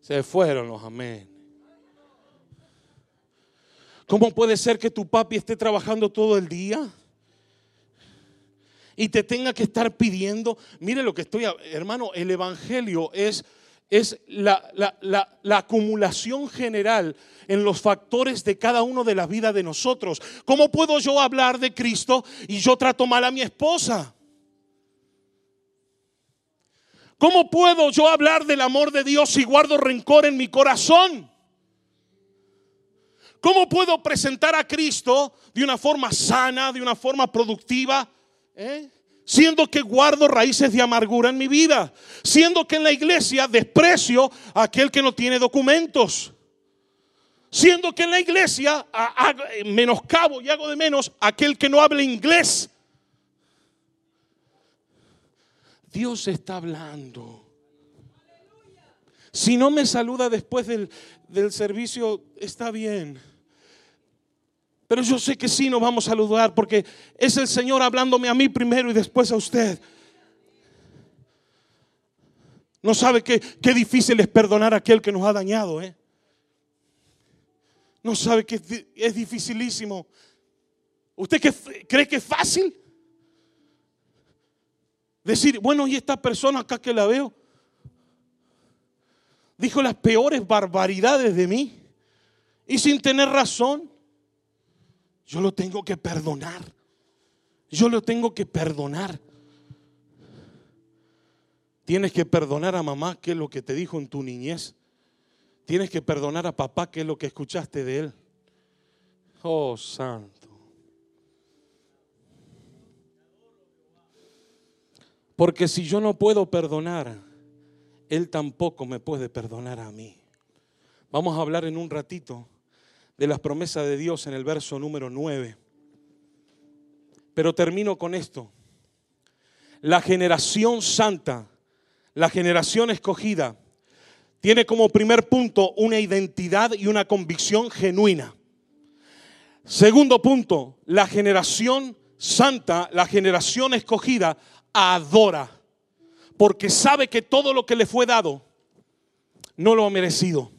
Se fueron los amén. ¿Cómo puede ser que tu papi esté trabajando todo el día? Y te tenga que estar pidiendo, mire lo que estoy, hermano, el Evangelio es es la, acumulación general en los factores de cada uno de la vida de nosotros. ¿Cómo puedo yo hablar de Cristo y yo trato mal a mi esposa? ¿Cómo puedo yo hablar del amor de Dios si guardo rencor en mi corazón? ¿Cómo puedo presentar a Cristo de una forma sana, de una forma productiva? ¿Eh? Siendo que guardo raíces de amargura en mi vida, siendo que en la iglesia desprecio a aquel que no tiene documentos, siendo que en la iglesia menoscabo y hago de menos a aquel que no habla inglés. Dios está hablando. Si no me saluda después del, del servicio, está bien. Pero yo sé que sí nos vamos a saludar porque es el Señor hablándome a mí primero y después a usted. No sabe qué, qué difícil es perdonar a aquel que nos ha dañado. ¿eh? No sabe que es dificilísimo. ¿Usted cree que es fácil? Decir, bueno, y esta persona acá que la veo, dijo las peores barbaridades de mí y sin tener razón. Yo lo tengo que perdonar. Yo lo tengo que perdonar. Tienes que perdonar a mamá, que es lo que te dijo en tu niñez. Tienes que perdonar a papá, que es lo que escuchaste de él. Oh, santo. Porque si yo no puedo perdonar, Él tampoco me puede perdonar a mí. Vamos a hablar en un ratito de las promesas de Dios en el verso número 9. Pero termino con esto. La generación santa, la generación escogida, tiene como primer punto una identidad y una convicción genuina. Segundo punto, la generación santa, la generación escogida, adora, porque sabe que todo lo que le fue dado no lo ha merecido.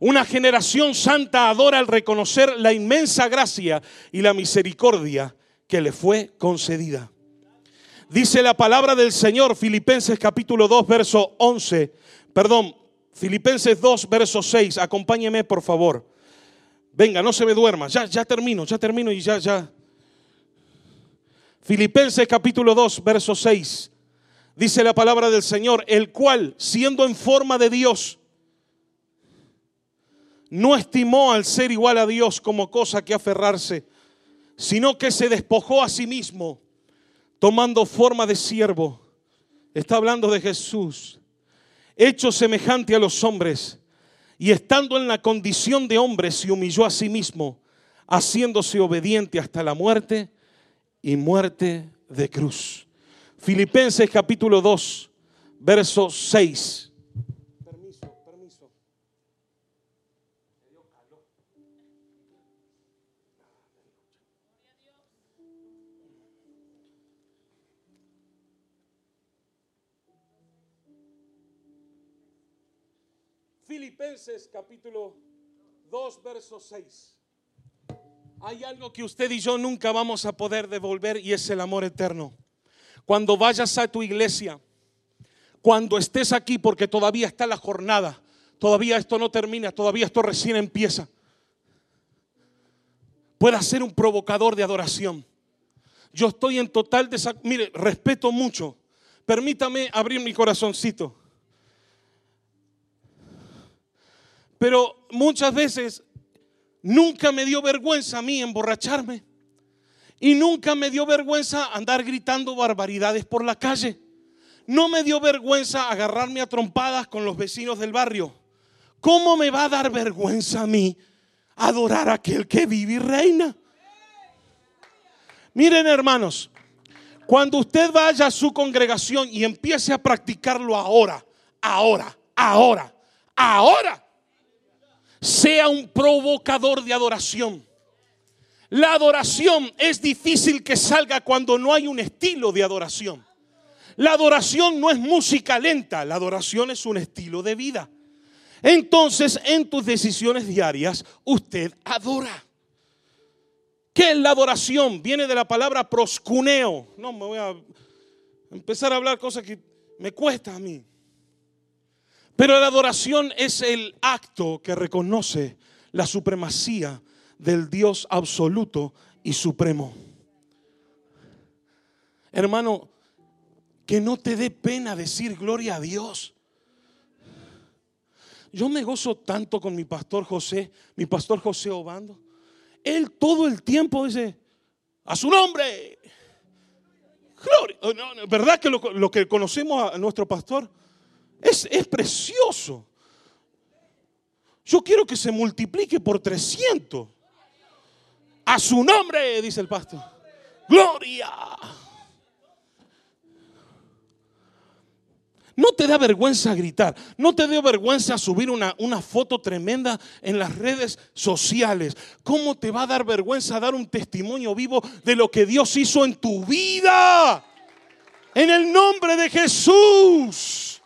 Una generación santa adora al reconocer la inmensa gracia y la misericordia que le fue concedida. Dice la palabra del Señor, Filipenses capítulo 2, verso 11, perdón, Filipenses 2, verso 6, acompáñeme por favor. Venga, no se me duerma, ya, ya termino, ya termino y ya, ya. Filipenses capítulo 2, verso 6, dice la palabra del Señor, el cual, siendo en forma de Dios, no estimó al ser igual a Dios como cosa que aferrarse, sino que se despojó a sí mismo, tomando forma de siervo. Está hablando de Jesús, hecho semejante a los hombres, y estando en la condición de hombre, se humilló a sí mismo, haciéndose obediente hasta la muerte y muerte de cruz. Filipenses capítulo 2, verso 6. Filipenses capítulo 2, verso 6. Hay algo que usted y yo nunca vamos a poder devolver y es el amor eterno. Cuando vayas a tu iglesia, cuando estés aquí, porque todavía está la jornada, todavía esto no termina, todavía esto recién empieza, pueda ser un provocador de adoración. Yo estoy en total desacuerdo. Mire, respeto mucho. Permítame abrir mi corazoncito. Pero muchas veces nunca me dio vergüenza a mí emborracharme. Y nunca me dio vergüenza andar gritando barbaridades por la calle. No me dio vergüenza agarrarme a trompadas con los vecinos del barrio. ¿Cómo me va a dar vergüenza a mí adorar a aquel que vive y reina? Miren hermanos, cuando usted vaya a su congregación y empiece a practicarlo ahora, ahora, ahora, ahora, sea un provocador de adoración. La adoración es difícil que salga cuando no hay un estilo de adoración. La adoración no es música lenta, la adoración es un estilo de vida. Entonces, en tus decisiones diarias, usted adora. ¿Qué es la adoración? Viene de la palabra proscuneo. No, me voy a empezar a hablar cosas que me cuesta a mí. Pero la adoración es el acto que reconoce la supremacía del Dios absoluto y supremo. Hermano, que no te dé pena decir gloria a Dios. Yo me gozo tanto con mi pastor José, mi pastor José Obando. Él todo el tiempo dice, a su nombre. Gloria. Oh, ¿Verdad que lo, que conocemos a nuestro pastor es, es precioso? Yo quiero que se multiplique por 300. A su nombre, dice el pastor. Gloria. No te da vergüenza gritar, no te da vergüenza subir una, una, foto tremenda en las redes sociales. ¿Cómo te va a dar vergüenza dar un testimonio vivo de lo que Dios hizo en tu vida? En el nombre de Jesús.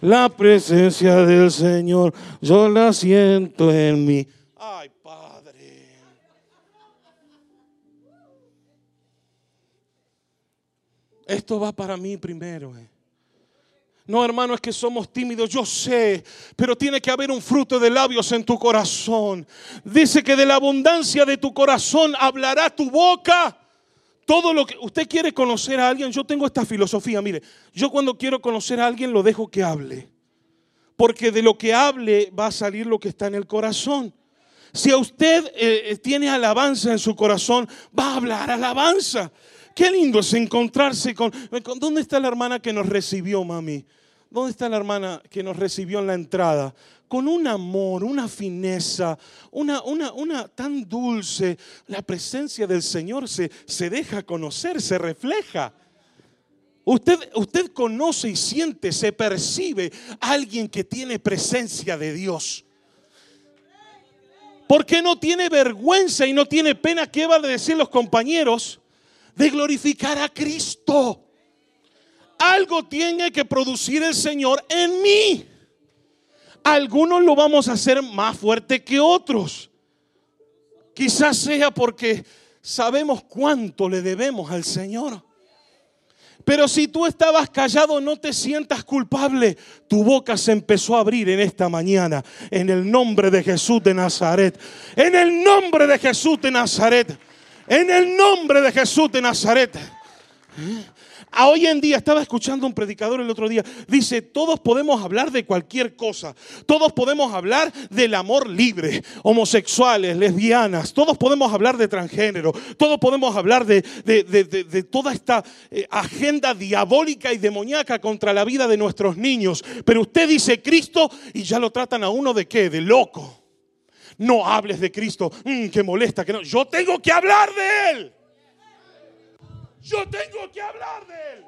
La presencia del Señor, yo la siento en mí. Ay, Esto va para mí primero. Eh. No, hermano, es que somos tímidos, yo sé, pero tiene que haber un fruto de labios en tu corazón. Dice que de la abundancia de tu corazón hablará tu boca. Todo lo que usted quiere conocer a alguien, yo tengo esta filosofía, mire, yo cuando quiero conocer a alguien lo dejo que hable. Porque de lo que hable va a salir lo que está en el corazón. Si a usted eh, tiene alabanza en su corazón, va a hablar alabanza. Qué lindo es encontrarse con, ¿Dónde está la hermana que nos recibió, mami? ¿Dónde está la hermana que nos recibió en la entrada? Con un amor, una fineza, una, una, una tan dulce. La presencia del Señor se, se deja conocer, se refleja. Usted, usted conoce y siente, se percibe a alguien que tiene presencia de Dios. Porque no tiene vergüenza y no tiene pena. ¿Qué van a decir los compañeros? de glorificar a Cristo. Algo tiene que producir el Señor en mí. Algunos lo vamos a hacer más fuerte que otros. Quizás sea porque sabemos cuánto le debemos al Señor. Pero si tú estabas callado, no te sientas culpable. Tu boca se empezó a abrir en esta mañana. En el nombre de Jesús de Nazaret. En el nombre de Jesús de Nazaret. En el nombre de Jesús de Nazaret. Hoy en día estaba escuchando un predicador el otro día. Dice, todos podemos hablar de cualquier cosa. Todos podemos hablar del amor libre. Homosexuales, lesbianas. Todos podemos hablar de transgénero. Todos podemos hablar de, de toda esta eh, agenda diabólica y demoníaca contra la vida de nuestros niños. Pero usted dice Cristo y ya lo tratan a uno de qué? De loco no hables de Cristo, mm, que molesta, que no. Yo tengo que hablar de Él. Yo tengo que hablar de Él.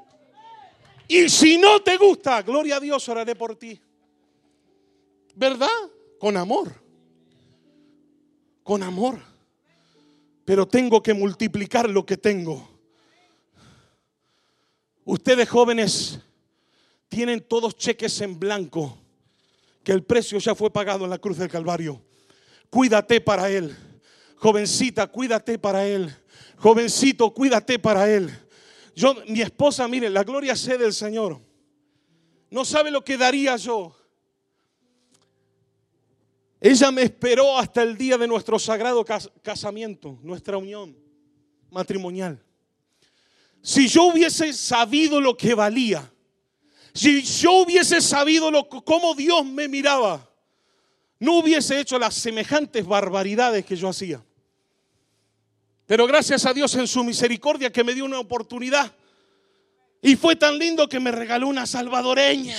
Y si no te gusta, gloria a Dios, oraré por ti. ¿Verdad? Con amor. Con amor. Pero tengo que multiplicar lo que tengo. Ustedes jóvenes tienen todos cheques en blanco, que el precio ya fue pagado en la cruz del Calvario. Cuídate para Él. Jovencita, cuídate para Él. Jovencito, cuídate para Él. Yo, mi esposa, mire, la gloria sea del Señor. No sabe lo que daría yo. Ella me esperó hasta el día de nuestro sagrado casamiento, nuestra unión matrimonial. Si yo hubiese sabido lo que valía, si yo hubiese sabido lo, cómo Dios me miraba, no hubiese hecho las semejantes barbaridades que yo hacía. Pero gracias a Dios en su misericordia que me dio una oportunidad. Y fue tan lindo que me regaló una salvadoreña.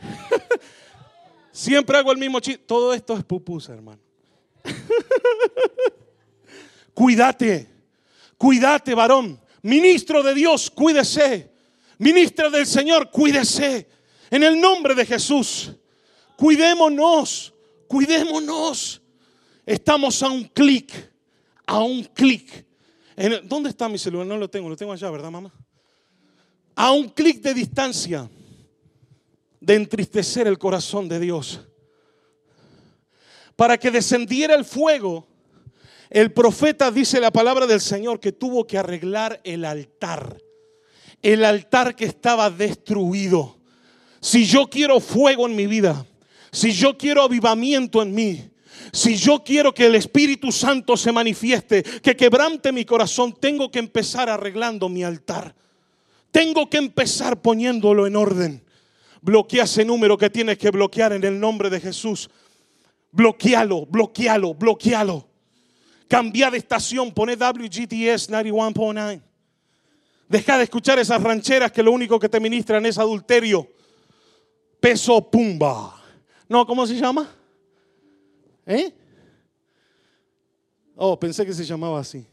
Siempre hago el mismo chiste. Todo esto es pupusa, hermano. cuídate, cuídate, varón. Ministro de Dios, cuídese. Ministro del Señor, cuídese. En el nombre de Jesús, cuidémonos, cuidémonos. Estamos a un clic, a un clic. ¿Dónde está mi celular? No lo tengo, lo tengo allá, ¿verdad, mamá? A un clic de distancia de entristecer el corazón de Dios. Para que descendiera el fuego el profeta dice la palabra del Señor que tuvo que arreglar el altar. El altar que estaba destruido. Si yo quiero fuego en mi vida, si yo quiero avivamiento en mí, si yo quiero que el Espíritu Santo se manifieste, que quebrante mi corazón, tengo que empezar arreglando mi altar. Tengo que empezar poniéndolo en orden. Bloquea ese número que tienes que bloquear en el nombre de Jesús. Bloquealo, bloquealo, bloquealo. Cambia de estación, pone WGTS 91.9. Deja de escuchar esas rancheras que lo único que te ministran es adulterio. Peso pumba. No, ¿cómo se llama? ¿Eh? Oh, pensé que se llamaba así.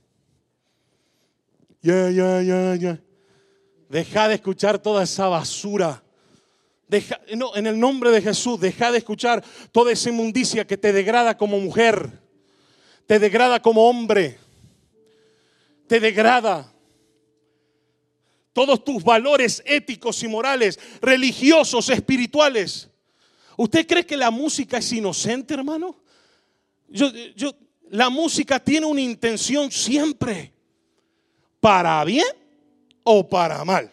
Ya, ya, ya, ya. Deja de escuchar toda esa basura. Deja, no, en el nombre de Jesús, deja de escuchar toda esa inmundicia que te degrada como mujer te degrada como hombre, te degrada. Todos tus valores éticos y morales, religiosos, espirituales. ¿Usted cree que la música es inocente, hermano? Yo, yo, la música tiene una intención siempre, para bien o para mal.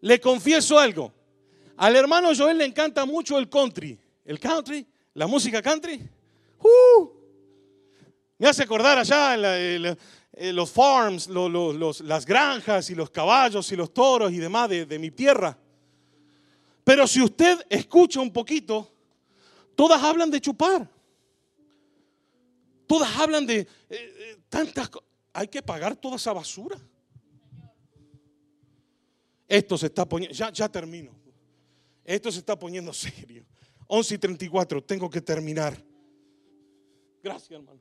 Le confieso algo. Al hermano Joel le encanta mucho el country. El country, la música country. Uh, me hace acordar allá en, los farms, las granjas y los caballos y los toros y demás de, mi tierra. Pero si usted escucha un poquito, todas hablan de chupar. Todas hablan de eh, eh, tantas cosas. Hay que pagar toda esa basura. Esto se está poniendo, ya, ya termino. Esto se está poniendo serio. 11 y 34, tengo que terminar. Gracias, hermano.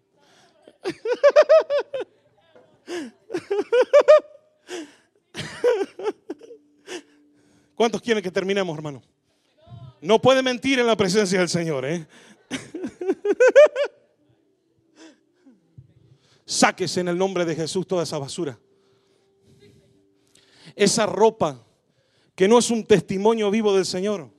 ¿Cuántos quieren que terminemos, hermano? No puede mentir en la presencia del Señor, ¿eh? Sáquese en el nombre de Jesús toda esa basura. Esa ropa que no es un testimonio vivo del Señor.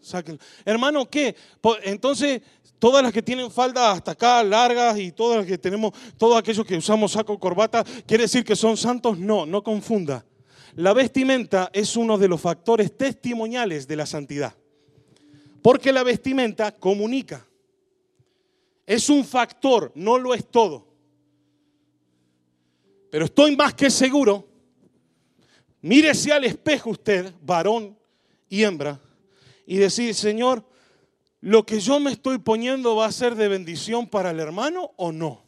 Hermano, ¿qué? Entonces, todas las que tienen falda hasta acá largas y todas las que tenemos, todos aquellos que usamos saco, corbata, ¿quiere decir que son santos? No, no confunda. La vestimenta es uno de los factores testimoniales de la santidad. Porque la vestimenta comunica. Es un factor, no lo es todo. Pero estoy más que seguro Mírese al espejo usted, varón y hembra, y decir, Señor, ¿lo que yo me estoy poniendo va a ser de bendición para el hermano o no?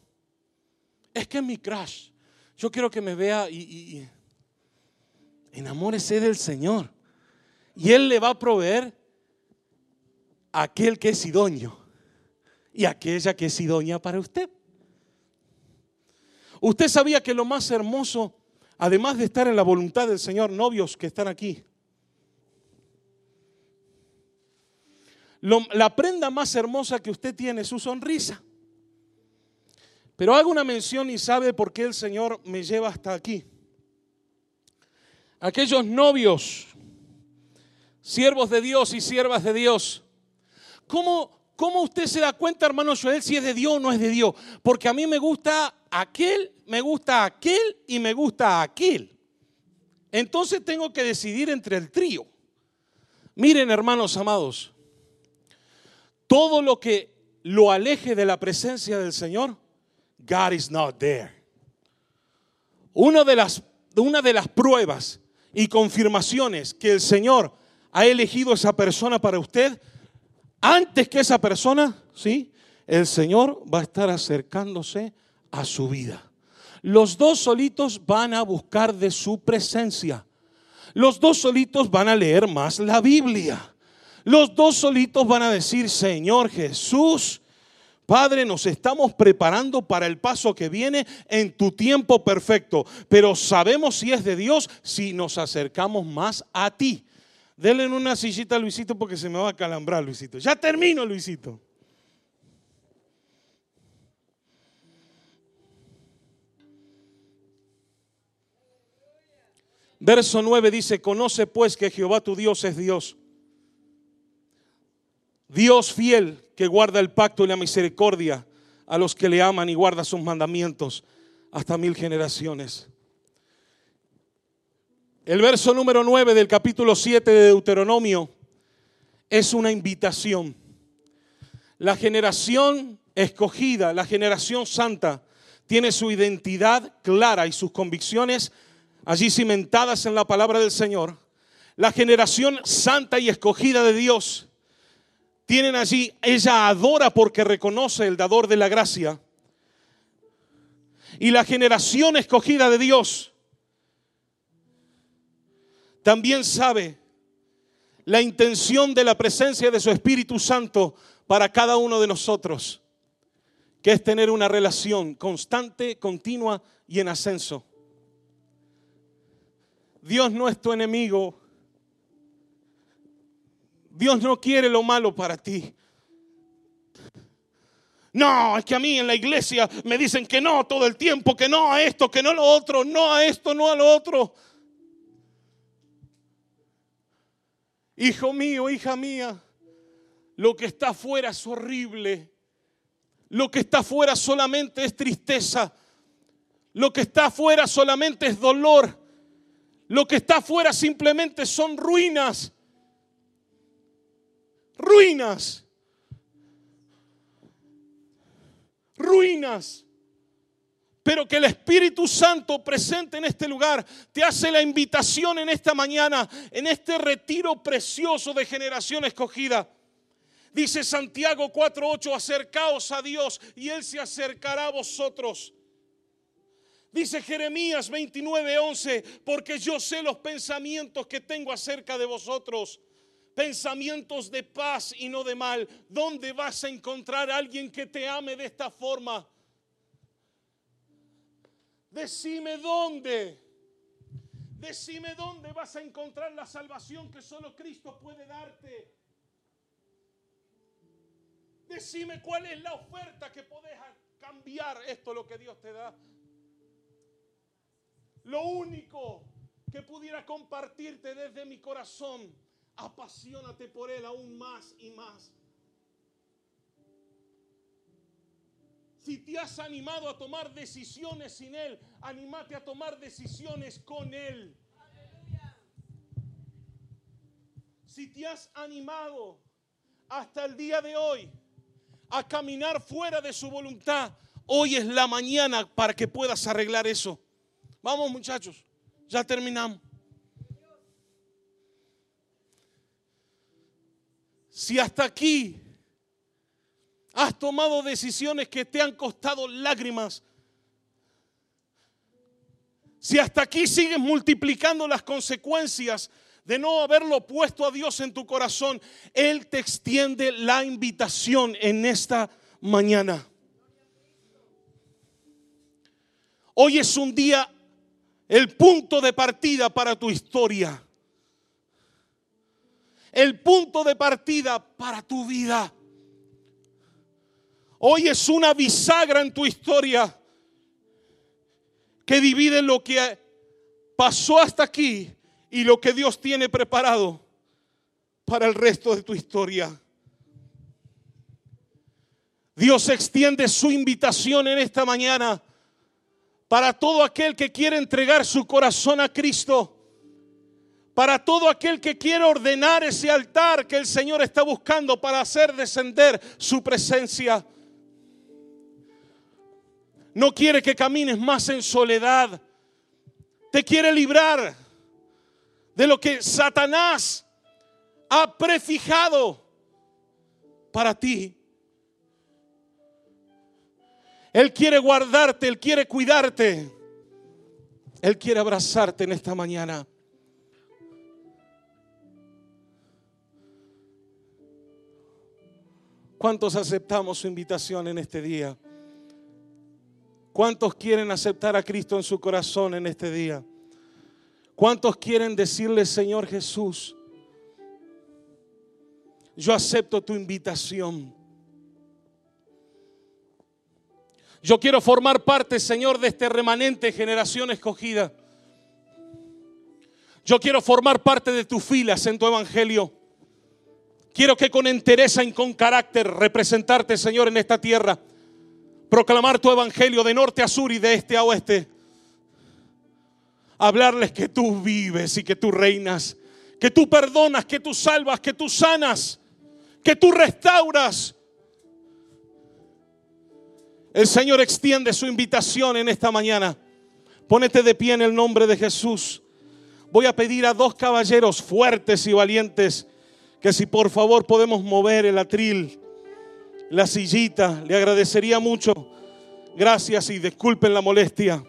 Es que es mi crash. Yo quiero que me vea y, enamórese del Señor. Y Él le va a proveer a aquel que es idóneo y aquella que es idónea para usted. Usted sabía que lo más hermoso además de estar en la voluntad del Señor, novios que están aquí, la prenda más hermosa que usted tiene es su sonrisa. Pero hago una mención y sabe por qué el Señor me lleva hasta aquí. Aquellos novios Siervos de Dios y siervas de Dios. ¿Cómo, ¿Cómo usted se da cuenta, hermano Joel, si es de Dios o no es de Dios? Porque a mí me gusta aquel, me gusta aquel y me gusta aquel. Entonces tengo que decidir entre el trío. Miren, hermanos amados, todo lo que lo aleje de la presencia del Señor, God is not there. Una de las, una de las pruebas y confirmaciones que el Señor ha elegido esa persona para usted, antes que esa persona, ¿sí? El Señor va a estar acercándose a su vida. Los dos solitos van a buscar de su presencia. Los dos solitos van a leer más la Biblia. Los dos solitos van a decir, Señor Jesús, Padre, nos estamos preparando para el paso que viene en tu tiempo perfecto, pero sabemos si es de Dios si nos acercamos más a ti. Denle una sillita a Luisito porque se me va a calambrar, Luisito. Ya termino, Luisito. Verso 9 dice, conoce pues que Jehová tu Dios es Dios. Dios fiel que guarda el pacto y la misericordia a los que le aman y guarda sus mandamientos hasta mil generaciones. El verso número 9 del capítulo 7 de Deuteronomio es una invitación. La generación escogida, la generación santa, tiene su identidad clara y sus convicciones allí cimentadas en la palabra del Señor. La generación santa y escogida de Dios tienen allí, ella adora porque reconoce el dador de la gracia. Y la generación escogida de Dios también sabe la intención de la presencia de su Espíritu Santo para cada uno de nosotros, que es tener una relación constante, continua y en ascenso. Dios no es tu enemigo, Dios no quiere lo malo para ti. No, es que a mí en la iglesia me dicen que no todo el tiempo, que no a esto, que no a lo otro, no a esto, no a lo otro. Hijo mío, hija mía, lo que está afuera es horrible. Lo que está afuera solamente es tristeza. Lo que está afuera solamente es dolor. Lo que está afuera simplemente son ruinas ruinas. Ruinas. Pero que el Espíritu Santo presente en este lugar te hace la invitación en esta mañana, en este retiro precioso de generación escogida. Dice Santiago 4:8, acercaos a Dios y Él se acercará a vosotros. Dice Jeremías 29:11, porque yo sé los pensamientos que tengo acerca de vosotros pensamientos de paz y no de mal. ¿Dónde vas a encontrar a alguien que te ame de esta forma? Decime dónde. Decime dónde vas a encontrar la salvación que solo Cristo puede darte. Decime cuál es la oferta que podés cambiar esto lo que Dios te da. Lo único que pudiera compartirte desde mi corazón apasionate por Él aún más y más. Si te has animado a tomar decisiones sin Él, animate a tomar decisiones con Él. Si te has animado hasta el día de hoy a caminar fuera de su voluntad, hoy es la mañana para que puedas arreglar eso. Vamos muchachos, ya terminamos. Si hasta aquí has tomado decisiones que te han costado lágrimas, si hasta aquí sigues multiplicando las consecuencias de no haberlo puesto a Dios en tu corazón, Él te extiende la invitación en esta mañana. Hoy es un día, el punto de partida para tu historia el punto de partida para tu vida. Hoy es una bisagra en tu historia que divide lo que pasó hasta aquí y lo que Dios tiene preparado para el resto de tu historia. Dios extiende su invitación en esta mañana para todo aquel que quiere entregar su corazón a Cristo. Para todo aquel que quiere ordenar ese altar que el Señor está buscando para hacer descender su presencia. No quiere que camines más en soledad. Te quiere librar de lo que Satanás ha prefijado para ti. Él quiere guardarte, Él quiere cuidarte. Él quiere abrazarte en esta mañana. ¿Cuántos aceptamos su invitación en este día? ¿Cuántos quieren aceptar a Cristo en su corazón en este día? ¿Cuántos quieren decirle, Señor Jesús, yo acepto tu invitación? Yo quiero formar parte, Señor, de este remanente generación escogida. Yo quiero formar parte de tus filas en tu evangelio. Quiero que con entereza y con carácter representarte, Señor, en esta tierra. Proclamar tu evangelio de norte a sur y de este a oeste. Hablarles que tú vives y que tú reinas. Que tú perdonas, que tú salvas, que tú sanas, que tú restauras. El Señor extiende su invitación en esta mañana. Pónete de pie en el nombre de Jesús. Voy a pedir a dos caballeros fuertes y valientes que si por favor podemos mover el atril, la sillita, le agradecería mucho. Gracias y disculpen la molestia.